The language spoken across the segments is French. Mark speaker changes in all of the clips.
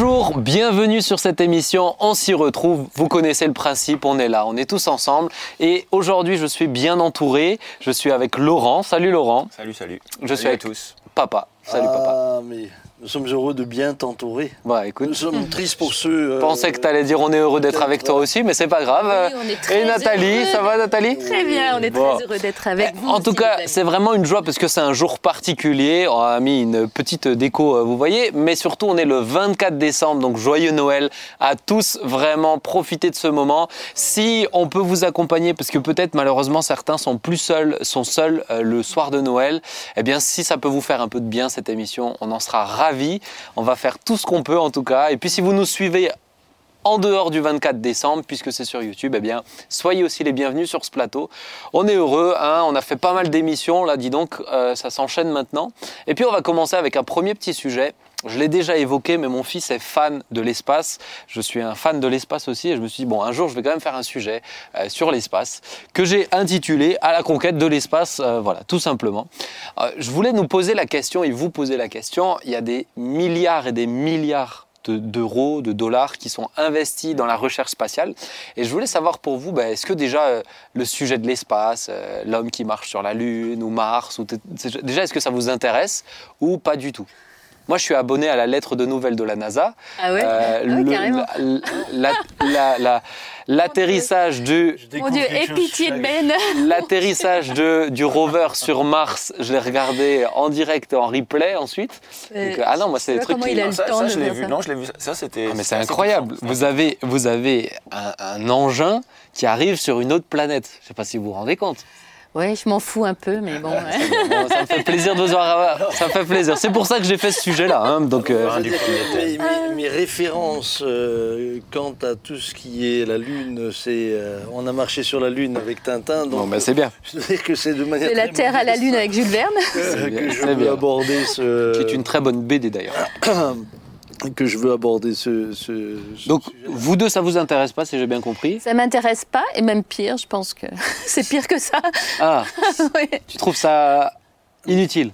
Speaker 1: Bonjour, bienvenue sur cette émission. On s'y retrouve. Vous connaissez le principe, on est là, on est tous ensemble. Et aujourd'hui, je suis bien entouré. Je suis avec Laurent. Salut Laurent.
Speaker 2: Salut, salut.
Speaker 1: Je suis
Speaker 2: Salut à
Speaker 1: avec
Speaker 2: tous.
Speaker 1: Papa. Salut papa.
Speaker 3: Ah, mais nous sommes heureux de bien t'entourer.
Speaker 1: Bah
Speaker 3: Nous sommes tristes pour ceux.
Speaker 1: je
Speaker 3: euh,
Speaker 1: pensais que t'allais dire on est heureux d'être avec toi aussi, mais c'est pas grave.
Speaker 4: Oui, on est très
Speaker 1: Et Nathalie,
Speaker 4: heureux
Speaker 1: ça va Nathalie?
Speaker 4: Très bien, on est
Speaker 1: Bon.
Speaker 4: très heureux d'être avec vous.
Speaker 1: En tout cas, c'est vraiment une joie parce que c'est un jour particulier. On a mis une petite déco, euh, vous voyez, mais surtout on est le 24 décembre, donc joyeux Noël à tous. Vraiment, profitez de ce moment. Si on peut vous accompagner, parce que peut-être malheureusement certains sont plus seuls, sont seuls euh, le soir de Noël. Eh bien, si ça peut vous faire un peu de bien cette émission, on en sera ravis. On va faire tout ce qu'on peut en tout cas. Et puis si vous nous suivez en dehors du 24 décembre, puisque c'est sur YouTube, eh bien, soyez aussi les bienvenus sur ce plateau. On est heureux, hein, on a fait pas mal d'émissions, là, dis donc, euh, ça s'enchaîne maintenant. Et puis, on va commencer avec un premier petit sujet. Je l'ai déjà évoqué, mais mon fils est fan de l'espace. Je suis un fan de l'espace aussi, et je me suis dit, bon, un jour, je vais quand même faire un sujet euh, sur l'espace, que j'ai intitulé À la conquête de l'espace, euh, voilà, tout simplement. Euh, je voulais nous poser la question, et vous poser la question, il y a des milliards et des milliards de- d'euros, de dollars qui sont investis dans la recherche spatiale. Et je voulais savoir pour vous, ben, est-ce que déjà le sujet de l'espace, l'homme qui marche sur la Lune ou Mars, déjà est-ce que ça vous intéresse ou pas du tout? Moi, je suis abonné à la lettre de nouvelles de la NASA.
Speaker 4: Ah ouais
Speaker 1: Euh,
Speaker 4: Ah,
Speaker 1: le-
Speaker 4: carrément.
Speaker 1: la- la- la- la- L'atterrissage du,
Speaker 4: Mon Dieu, et pitié de Ben
Speaker 1: l'atterrissage du rover sur Mars, je l'ai regardé en direct, en replay ensuite.
Speaker 4: Euh,
Speaker 1: Donc, ah non, moi, c'est des trucs qui...
Speaker 4: il a
Speaker 2: Non,
Speaker 4: le
Speaker 2: ça,
Speaker 4: temps
Speaker 2: ça,
Speaker 4: de
Speaker 2: je l'ai vu.
Speaker 4: ça.
Speaker 2: Non, je l'ai vu. Ça, c'était.
Speaker 1: Ah, mais c'est incroyable. Vous avez, vous avez un, un engin qui arrive sur une autre planète. Je ne sais pas si vous vous rendez compte.
Speaker 4: Ouais, je m'en fous un peu, mais bon. ouais.
Speaker 1: Bon, ça me fait plaisir de vous voir. Ça me fait plaisir. C'est pour ça que j'ai fait ce sujet-là. hein. Donc, euh,
Speaker 2: Ah,
Speaker 3: Mes, mes- mes références euh, quant à tout ce qui est la Lune, c'est euh, on a marché sur la Lune avec Tintin, donc
Speaker 1: bon, ben, c'est bien.
Speaker 3: je sais que c'est de manière
Speaker 4: De la Terre à la Lune avec Jules Verne.
Speaker 3: que,
Speaker 1: bien,
Speaker 3: je aborder ce
Speaker 1: Qui est une très bonne BD d'ailleurs.
Speaker 3: que je veux aborder ce, ce- ce
Speaker 1: Donc,
Speaker 3: sujet.
Speaker 1: vous deux, ça vous intéresse pas, si j'ai bien compris?
Speaker 4: Ça m'intéresse pas, et même pire, je pense que c'est pire que ça.
Speaker 1: Ah,
Speaker 4: Ouais.
Speaker 1: tu trouves ça inutile?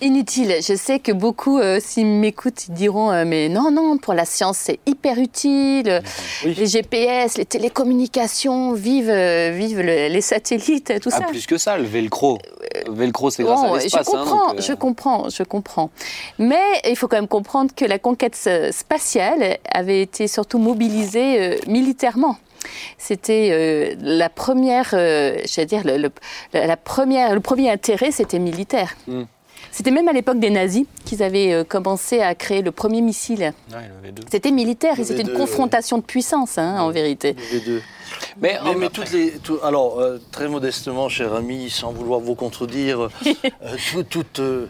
Speaker 4: Inutile. Je sais que beaucoup, euh, s'ils m'écoutent, ils diront euh, Mais non, non, pour la science, c'est hyper utile.
Speaker 3: Oui.
Speaker 4: Les GPS, les télécommunications, vive, euh, vive le- les satellites, tout
Speaker 1: Ah,
Speaker 4: ça.
Speaker 1: plus que ça, le velcro. Le velcro, c'est grâce
Speaker 4: Bon,
Speaker 1: à l'espace.
Speaker 4: je
Speaker 1: hein,
Speaker 4: comprends,
Speaker 1: donc, euh,
Speaker 4: je comprends, je comprends. Mais il faut quand même comprendre que la conquête euh, spatiale avait été surtout mobilisée euh, militairement. C'était euh, la première, euh, j'allais dire, le, le- la première, le premier intérêt, c'était militaire.
Speaker 1: Mm.
Speaker 4: C'était même à l'époque des nazis qu'ils avaient euh, commencé à créer le premier missile.
Speaker 2: Ouais.
Speaker 4: C'était militaire et c'était une
Speaker 3: V2,
Speaker 4: confrontation de puissance, hein, en vérité.
Speaker 3: Les deux.
Speaker 1: Mais,
Speaker 3: mais toutes les, tout- alors euh, très modestement, cher ami, sans vouloir vous contredire, euh, tout- toutes, euh,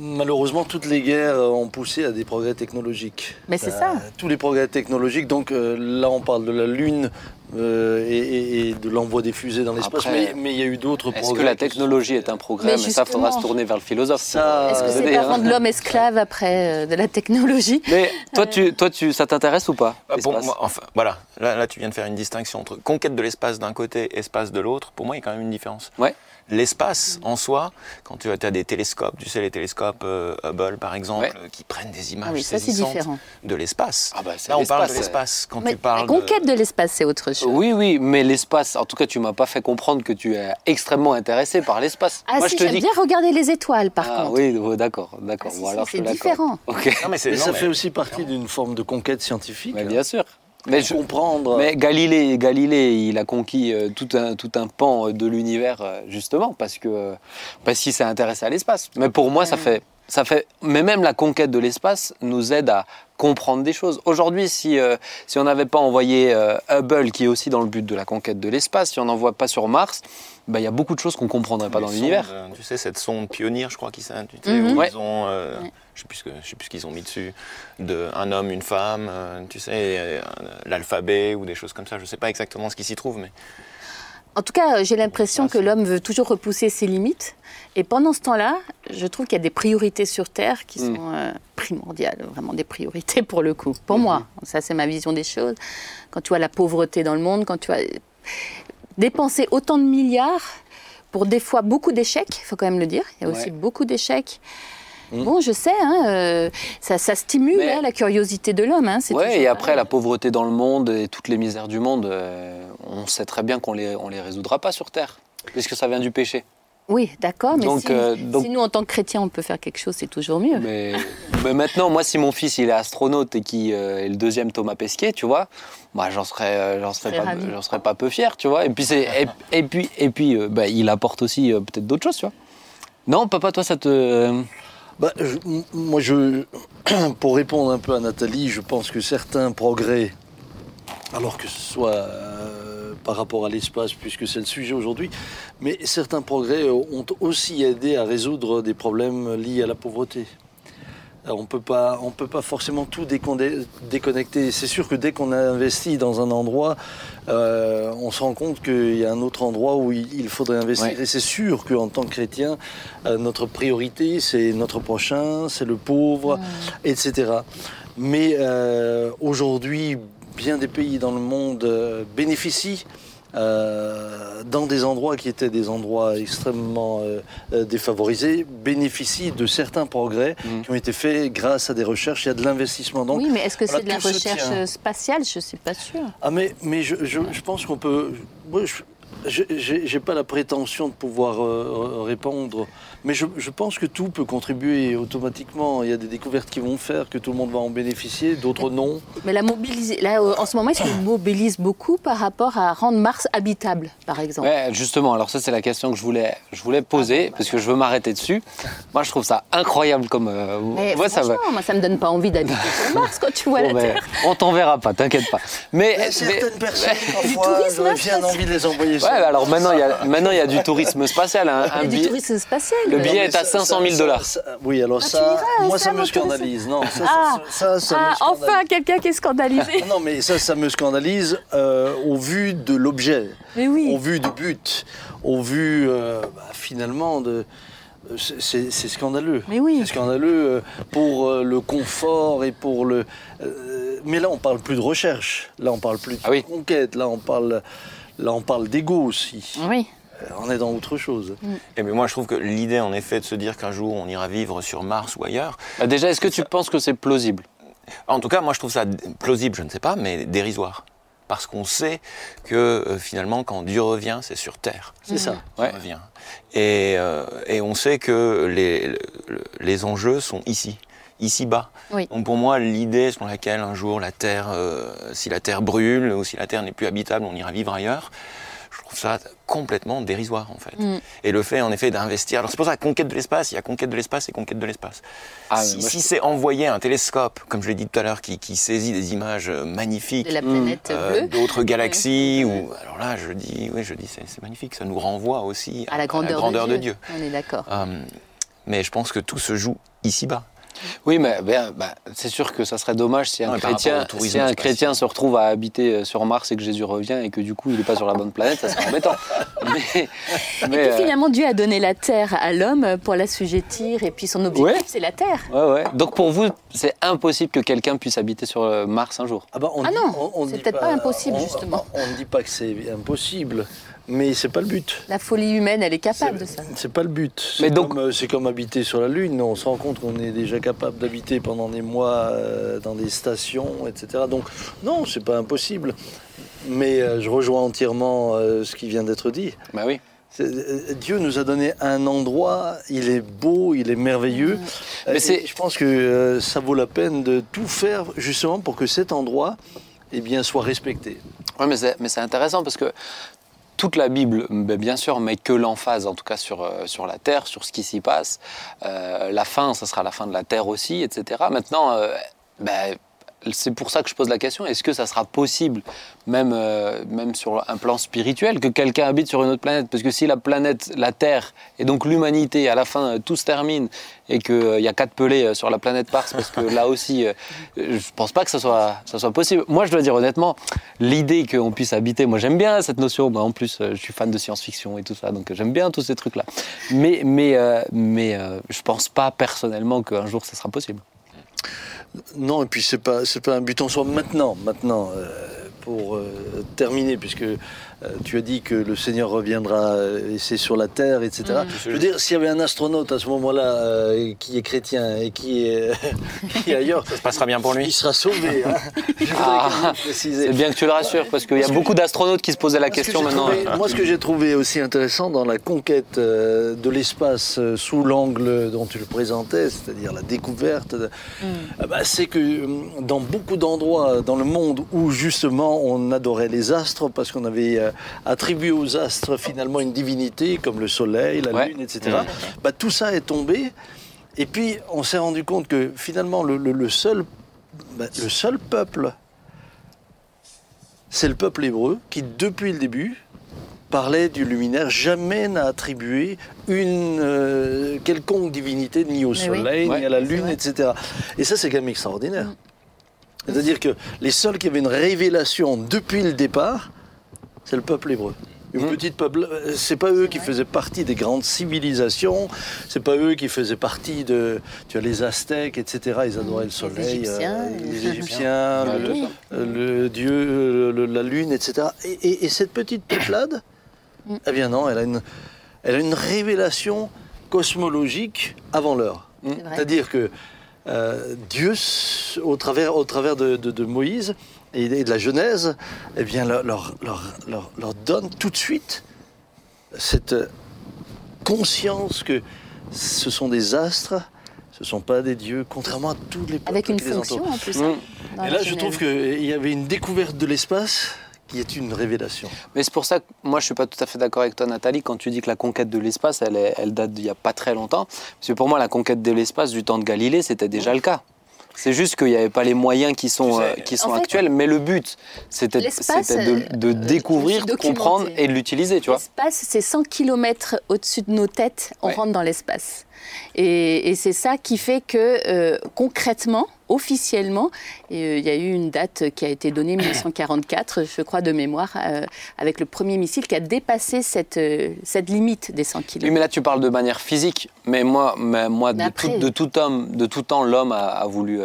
Speaker 3: malheureusement, toutes les guerres ont poussé à des progrès technologiques.
Speaker 4: Mais c'est
Speaker 3: Euh,
Speaker 4: ça.
Speaker 3: Tous les progrès technologiques. Donc euh, là, on parle de la Lune euh, et, de l'envoi des fusées dans l'espace.
Speaker 1: Après,
Speaker 3: Mais mais il y a eu d'autres progrès.
Speaker 1: Est-ce que la technologie est un progrès? Mais,
Speaker 4: Mais
Speaker 1: ça, faudra se tourner vers le philosophe.
Speaker 3: Ça,
Speaker 4: Est-ce que c'est pas
Speaker 1: hein.
Speaker 4: rendre l'homme esclave après euh, de la technologie?
Speaker 1: Mais toi, tu, toi tu, ça t'intéresse ou pas
Speaker 2: Bah,
Speaker 1: l'espace?
Speaker 2: moi, enfin, voilà. Là, là, tu viens de faire une distinction entre conquête de l'espace d'un côté, espace de l'autre. Pour moi, il y a quand même une différence.
Speaker 1: Ouais.
Speaker 2: L'espace, en soi, quand tu as, des télescopes, tu sais, les télescopes euh, Hubble, par exemple,
Speaker 1: Ouais.
Speaker 2: qui prennent des images
Speaker 4: Ah oui, ça c'est
Speaker 2: saisissantes
Speaker 4: différent.
Speaker 2: de l'espace.
Speaker 1: Ah bah,
Speaker 2: Là, on parle de
Speaker 1: l'espace.
Speaker 2: Quand
Speaker 4: Mais
Speaker 2: tu parles
Speaker 4: la conquête
Speaker 2: de...
Speaker 4: de l'espace, c'est autre chose.
Speaker 1: Oui, oui, mais l'espace, en tout cas, tu m'as pas fait comprendre que tu es extrêmement intéressé par l'espace.
Speaker 4: Ah
Speaker 1: Moi,
Speaker 4: si, j'aime
Speaker 1: dis.
Speaker 4: bien regarder les étoiles, par
Speaker 1: ah
Speaker 4: contre.
Speaker 1: oui, d'accord, d'accord.
Speaker 4: Ah, si,
Speaker 1: Bon,
Speaker 4: si,
Speaker 1: alors, je
Speaker 4: c'est différent.
Speaker 2: Non, mais c'est
Speaker 3: Mais
Speaker 2: non,
Speaker 3: ça
Speaker 2: mais-
Speaker 3: fait aussi partie d'une forme de conquête scientifique. hein.
Speaker 1: bien sûr. Mais, je-
Speaker 3: comprendre.
Speaker 1: mais Galilée, Galilée, il a conquis euh, tout un, tout un pan euh, de l'univers euh, justement parce que parce qu'il s'est intéressé à l'espace. Mais pour moi, ça fait ça fait. Mais même la conquête de l'espace nous aide à comprendre des choses. Aujourd'hui, si euh, si on n'avait pas envoyé euh, Hubble, qui est aussi dans le but de la conquête de l'espace, si on n'envoie pas sur Mars, ben, il y a beaucoup de choses qu'on comprendrait pas
Speaker 2: Les
Speaker 1: dans l'univers.
Speaker 2: euh, Tu sais, cette sonde pionnière, je crois qu'ils
Speaker 4: Mhm.
Speaker 2: où
Speaker 1: Ouais.
Speaker 2: ils ont, euh,
Speaker 4: Ouais.
Speaker 2: je sais plus ce que- je sais plus ce qu'ils ont mis dessus, de un homme, une femme, euh, tu sais, euh, l'alphabet ou des choses comme ça. Je sais pas exactement ce qui s'y trouve, mais
Speaker 4: En tout cas, j'ai l'impression que l'homme veut toujours repousser ses limites. Et pendant ce temps-là, je trouve qu'il y a des priorités sur Terre qui
Speaker 1: Mm.
Speaker 4: sont euh, primordiales, vraiment des priorités pour le coup. Pour moi, ça c'est ma vision des choses. Quand tu vois la pauvreté dans le monde, quand tu as dépenser autant de milliards pour des fois beaucoup d'échecs, il faut quand même le dire, il y a aussi beaucoup d'échecs.
Speaker 3: Mm.
Speaker 4: Bon, je sais, hein, euh, ça, ça stimule
Speaker 1: Mais-
Speaker 4: hein, la curiosité de l'homme. Hein, toujours
Speaker 1: et après, la pauvreté dans le monde et toutes les misères du monde, euh, on sait très bien qu'on les, on les résoudra pas sur Terre, puisque ça vient du péché.
Speaker 4: Oui, d'accord, mais
Speaker 1: Donc,
Speaker 4: si,
Speaker 1: euh, donc-
Speaker 4: si nous, en tant que chrétiens, on peut faire quelque chose, c'est toujours mieux.
Speaker 1: Mais, mais maintenant, moi, si mon fils il est astronaute et qui euh, est le deuxième Thomas Pesquet, tu vois, moi, j'en serais, euh, j'en serais pas, j'en serais pas peu fier, tu vois. Et puis c'est, et, et puis, et puis, euh, bah, il apporte aussi euh, peut-être d'autres choses, tu vois. Non, papa, toi, ça te.
Speaker 3: Bah, je- moi, je, pour répondre un peu à Nathalie, je pense que certains progrès, alors que ce soit par rapport à l'espace, puisque c'est le sujet aujourd'hui, mais certains progrès euh, ont aussi aidé à résoudre des problèmes liés à la pauvreté. Alors, on peut pas, on peut pas forcément tout déconnecter. C'est sûr que dès qu'on a investi dans un endroit, euh, on se rend compte qu'il y a un autre endroit où il, il faudrait investir.
Speaker 1: Ouais.
Speaker 3: Et c'est sûr qu'en tant que chrétien, euh, notre priorité, c'est notre prochain, c'est le pauvre, etc. Mais euh, aujourd'hui, bien des pays dans le monde euh, bénéficient euh, dans des endroits qui étaient des endroits extrêmement euh, défavorisés, bénéficient de certains progrès
Speaker 1: Mhm.
Speaker 3: qui ont été faits grâce à des recherches et à de l'investissement. Donc,
Speaker 4: oui, mais est-ce que c'est de la recherche spatiale? Je ne suis pas sûre.
Speaker 3: ah mais, mais je, je, je pense qu'on peut... moi, je- je- j'ai pas la prétention de pouvoir euh, répondre, mais je, je pense que tout peut contribuer automatiquement. Il y a des découvertes qui vont faire que tout le monde va en bénéficier, d'autres non.
Speaker 4: Mais la mobiliser, là, euh, en ce moment, est-ce qu'on mobilise beaucoup par rapport à rendre Mars habitable, par exemple?
Speaker 1: Ouais, justement, alors ça c'est la question que je voulais, je voulais poser, parce que je veux m'arrêter dessus. Moi je trouve ça incroyable comme... euh,
Speaker 4: Mais
Speaker 1: moi, ça
Speaker 4: franchement,
Speaker 1: va.
Speaker 4: moi, ça me donne pas envie d'habiter sur Mars quand tu vois
Speaker 1: Bon,
Speaker 4: la
Speaker 1: ben,
Speaker 4: Terre.
Speaker 1: on t'enverra pas, t'inquiète pas. Mais,
Speaker 3: Mais
Speaker 1: mais-
Speaker 3: certaines personnes,
Speaker 4: Du
Speaker 3: parfois,
Speaker 4: tourisme,
Speaker 3: j'aurais bien envie de les envoyer
Speaker 1: Ouais, alors maintenant il y a, maintenant il y a du tourisme spatial. hein. Un
Speaker 4: Il y a du tourisme spatial.
Speaker 1: Le billet est à
Speaker 3: ça-
Speaker 1: 500 000
Speaker 3: ça-
Speaker 1: dollars.
Speaker 3: Oui, alors
Speaker 4: Ah,
Speaker 3: ça,
Speaker 4: iras,
Speaker 3: moi
Speaker 4: ça
Speaker 3: me scandalise. Non, ça,
Speaker 4: Ah.
Speaker 3: ça, ça, ça me
Speaker 4: Ah,
Speaker 3: scandalise.
Speaker 4: enfin, quelqu'un qui est scandalisé.
Speaker 3: Non, mais ça, ça me scandalise euh, au vu de l'objet,
Speaker 4: oui.
Speaker 3: au vu du but, au vu euh, bah, finalement de. euh, c'est- scandaleux.
Speaker 4: Mais oui.
Speaker 3: C'est scandaleux pour le confort et pour le. mais là, on parle plus de recherche. Là, on parle plus de
Speaker 1: Ah oui.
Speaker 3: conquête. Là, on parle. Là, on parle d'ego aussi.
Speaker 4: Oui.
Speaker 3: Euh, On est dans autre chose.
Speaker 2: Et mais moi, je trouve que l'idée, en effet, de se dire qu'un jour on ira vivre sur Mars ou ailleurs,
Speaker 1: Bah, déjà, est-ce que tu penses que c'est plausible?
Speaker 2: En tout cas, moi, je trouve ça plausible, je ne sais pas, mais dérisoire. Parce qu'on sait que euh, finalement, quand Dieu revient, c'est sur Terre.
Speaker 3: C'est ça.
Speaker 1: Ouais.
Speaker 2: revient. Et, euh, et on sait que les, le- les enjeux sont ici, ici-bas.
Speaker 4: Oui.
Speaker 2: Donc pour moi, l'idée selon laquelle un jour la Terre, euh, si la Terre brûle ou si la Terre n'est plus habitable, on ira vivre ailleurs, je trouve ça complètement dérisoire en fait.
Speaker 4: Mm.
Speaker 2: Et le fait en effet d'investir, alors c'est pour ça conquête de l'espace, il y a conquête de l'espace et conquête de l'espace.
Speaker 1: Ah,
Speaker 2: si c'est envoyer un télescope, comme je l'ai dit tout à l'heure, qui, qui saisit des images euh, magnifiques
Speaker 4: la
Speaker 2: euh, d'autres galaxies, ou alors là je dis, oui, je dis c'est magnifique, ça nous renvoie aussi
Speaker 4: À la grandeur,
Speaker 2: de, Dieu.
Speaker 4: On est d'accord.
Speaker 2: Euh, mais je pense que tout se joue ici-bas.
Speaker 1: Oui, mais ben, bah, c'est sûr que ça serait dommage si un, chrétien,
Speaker 2: au tourisme
Speaker 1: si un
Speaker 2: spatial.
Speaker 1: chrétien se retrouve à habiter euh, sur Mars et que Jésus revient et que du coup il n'est pas sur la bonne planète, ça serait embêtant. Mais,
Speaker 4: Et
Speaker 1: mais,
Speaker 4: puis
Speaker 1: euh,
Speaker 4: finalement, Dieu a donné la terre à l'homme pour l'assujettir, et puis son objectif,
Speaker 1: Ouais.
Speaker 4: c'est la terre.
Speaker 1: ouais, ouais. Donc pour vous, c'est impossible que quelqu'un puisse habiter sur euh, Mars un jour?
Speaker 3: Ah, bah, on
Speaker 4: Ah
Speaker 3: dit-
Speaker 4: non,
Speaker 3: on- on
Speaker 4: c'est peut-être pas impossible,
Speaker 3: on-
Speaker 4: justement.
Speaker 3: On ne dit pas que c'est impossible, mais c'est pas le but.
Speaker 4: La folie humaine, elle est capable de ça.
Speaker 3: C'est pas le but. C'est
Speaker 1: Mais donc-
Speaker 3: comme, euh, c'est comme habiter sur la Lune. On se rend compte qu'on est déjà capable d'habiter pendant des mois euh, dans des stations, etc. Donc non, c'est pas impossible. Mais euh, je rejoins entièrement euh, ce qui vient d'être dit.
Speaker 1: Bah oui.
Speaker 3: Dieu nous a donné un endroit, il est beau, il est merveilleux.
Speaker 1: Mais
Speaker 3: Euh,
Speaker 1: c'est-
Speaker 3: je pense que ça vaut la peine de tout faire justement pour que cet endroit eh bien, soit respecté.
Speaker 1: Ouais, mais c'est, mais c'est intéressant parce que toute la Bible, ben, bien sûr, met que l'emphase, en tout cas sur, euh, la terre, sur ce qui s'y passe. Euh, la fin, ça sera la fin de la terre aussi, etc. Maintenant, euh, ben, c'est pour ça que je pose la question est-ce que ça sera possible, même, euh, même sur un plan spirituel, que quelqu'un habite sur une autre planète? Parce que si la planète, la Terre, et donc l'humanité, à la fin, euh, tout se termine et qu'il y a quatre pelés euh, sur la planète Mars, parce que là aussi, euh, je pense pas que ça soit, ça soit possible. Moi, je dois dire honnêtement, l'idée qu'on puisse habiter, moi j'aime bien cette notion. En plus, euh, je suis fan de science-fiction et tout ça, donc euh, j'aime bien tous ces trucs-là. Mais, mais, euh, mais euh, je pense pas personnellement qu'un jour ça sera possible.
Speaker 3: Non, et puis c'est pas pas un but en soi maintenant. Maintenant, euh, pour euh, terminer, puisque tu as dit que le Seigneur reviendra euh, et c'est sur la terre, etc.
Speaker 4: Mm.
Speaker 3: Je veux dire, s'il y avait un astronaute à ce moment-là euh, qui est chrétien et qui est, qui est ailleurs,
Speaker 2: Ça se passera bien pour lui.
Speaker 3: il sera sauvé. hein.
Speaker 1: Ah. C'est bien que tu le rassures, parce qu'il y a beaucoup d'astronautes qui se posaient la
Speaker 3: que
Speaker 1: question maintenant.
Speaker 3: trouvé- moi, ce que j'ai trouvé aussi intéressant dans la conquête euh, de l'espace euh, sous l'angle dont tu le présentais, c'est-à-dire la découverte, de- ah bah, c'est que euh, dans beaucoup d'endroits dans le monde où justement on adorait les astres parce qu'on avait euh, attribué aux astres finalement une divinité comme le soleil, la
Speaker 1: Ouais.
Speaker 3: lune, etc. Bah, tout ça est tombé. Et puis on s'est rendu compte que finalement le, le- le seul, bah, le seul peuple c'est le peuple hébreu qui, depuis le début, parlait du luminaire, jamais n'a attribué une euh, quelconque divinité ni au
Speaker 4: Mais oui.
Speaker 3: soleil,
Speaker 1: Ouais.
Speaker 3: ni à la lune, etc. Et ça, c'est quand même extraordinaire. C'est-à-dire que les seuls qui avaient une révélation depuis le départ, c'est le peuple hébreu. Une
Speaker 1: Mhm.
Speaker 3: petite peuple, euh, c'est pas eux qui faisaient partie des grandes civilisations, c'est pas eux qui faisaient partie de, tu as les Aztèques, etc. Ils adoraient le soleil,
Speaker 4: Égyptiens,
Speaker 3: euh, les Égyptiens,
Speaker 1: Ouais,
Speaker 3: le,
Speaker 1: tout ça.
Speaker 3: euh, le dieu, le- la lune, etc. Et, et- et cette petite peuplade,
Speaker 4: Mm.
Speaker 3: eh bien non, elle a une, elle a une révélation cosmologique avant l'heure. C'est-à-dire que euh, Dieu, au travers, au travers de, de- de Moïse et, de la Genèse, eh bien, leur, leur- leur- leur- leur donne tout de suite cette conscience que ce sont des astres, ce ne sont pas des dieux, contrairement à tous les peuples
Speaker 4: Avec une
Speaker 3: qui
Speaker 4: fonction
Speaker 3: entourent.
Speaker 4: en plus.
Speaker 1: Mm.
Speaker 4: hein, dans
Speaker 3: Et là, je trouve qu'il y avait une découverte de l'espace qui est une révélation.
Speaker 1: Mais c'est pour ça que moi je suis pas tout à fait d'accord avec toi Nathalie quand tu dis que la conquête de l'espace elle, elle date d'il y a pas très longtemps. Parce que pour moi la conquête de l'espace du temps de Galilée c'était déjà le cas. C'est juste qu'il n'y avait pas les moyens qui sont,
Speaker 2: Tu sais,
Speaker 1: euh, qui sont
Speaker 4: en fait,
Speaker 1: actuels, mais le but c'était de, de
Speaker 4: euh,
Speaker 1: découvrir, de comprendre et de l'utiliser, tu vois.
Speaker 4: L'espace, c'est 100 km au-dessus de nos têtes, on
Speaker 1: Ouais.
Speaker 4: rentre dans l'espace. Et, et c'est ça qui fait que euh, concrètement, officiellement, et, euh, il y a eu une date qui a été donnée, 1944, je crois de mémoire, euh, avec le premier missile qui a dépassé cette, euh, cette limite des 100
Speaker 1: Oui,
Speaker 4: km.
Speaker 1: mais là tu parles de manière physique, mais moi, mais moi de,
Speaker 4: après-
Speaker 1: tout, de tout homme, de tout temps, l'homme a, a voulu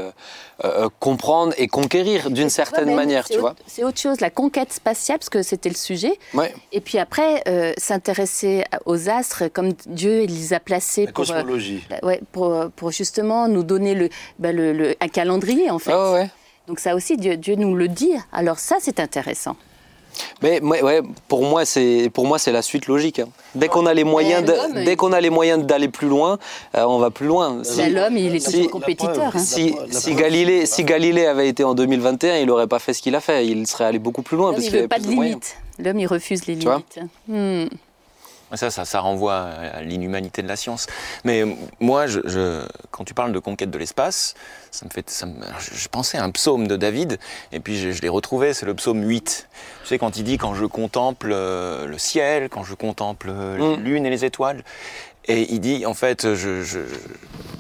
Speaker 1: euh, euh, comprendre et conquérir d'une certaine manière,
Speaker 4: c'est
Speaker 1: tu
Speaker 4: autre-
Speaker 1: vois.
Speaker 4: C'est autre chose, la conquête spatiale, parce que c'était le sujet.
Speaker 1: Ouais.
Speaker 4: Et puis après, euh, s'intéresser aux astres, comme Dieu il les a placés
Speaker 3: La
Speaker 4: pour, euh,
Speaker 3: cosmologie.
Speaker 4: ouais, pour, pour justement nous donner le, bah, le- le- un calendrier, en fait.
Speaker 1: Ah ouais.
Speaker 4: Donc ça aussi, Dieu, Dieu nous le dit. Alors ça, c'est intéressant.
Speaker 1: Mais ouais, ouais, pour moi, c'est pour moi c'est la suite logique. hein. Dès qu'on a les moyens, de- dès qu'on a les moyens d'aller plus loin, euh, on va plus loin. Si,
Speaker 4: Ben, L'homme, il est
Speaker 1: si-
Speaker 4: toujours compétiteur.
Speaker 3: preuve,
Speaker 4: hein.
Speaker 1: si, si Galilée, si Galilée avait été en 2021, il n'aurait pas fait ce qu'il a fait. Il serait allé beaucoup plus loin parce
Speaker 4: il veut pas
Speaker 1: plus
Speaker 4: de limites. L'homme, il refuse les
Speaker 1: Tu vois
Speaker 4: limites. Hmm.
Speaker 2: Ça, ça, ça renvoie à l'inhumanité de la science. Mais moi, je, je- quand tu parles de conquête de l'espace, ça me fait, ça me- je, pensais à un psaume de David, et puis je, je l'ai retrouvé, c'est le psaume 8. Tu sais, quand il dit quand je contemple euh, le ciel, quand je contemple euh, la
Speaker 1: Mm.
Speaker 2: lune et les étoiles, et il dit, en fait, je, je,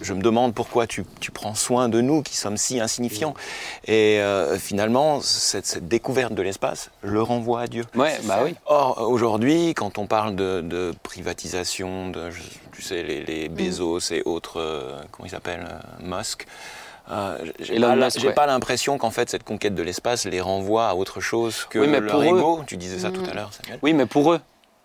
Speaker 2: je me demande pourquoi tu, tu prends soin de nous qui sommes si insignifiants. Et euh, finalement, cette, cette découverte de l'espace le renvoie à Dieu.
Speaker 1: Ouais, bah oui.
Speaker 2: Or, aujourd'hui, quand on parle de, de privatisation, de, tu sais, les, les
Speaker 1: Mm.
Speaker 2: Bezos et autres, euh, comment ils s'appellent, euh, Musk, euh, j'ai pas,
Speaker 1: ouais.
Speaker 2: l'impression qu'en fait cette conquête de l'espace les renvoie à autre chose que
Speaker 1: Oui, mais
Speaker 2: leur
Speaker 1: pour eux-.
Speaker 2: Tu disais ça
Speaker 4: Mm.
Speaker 2: tout à l'heure, Samuel.
Speaker 1: Oui, mais pour eux.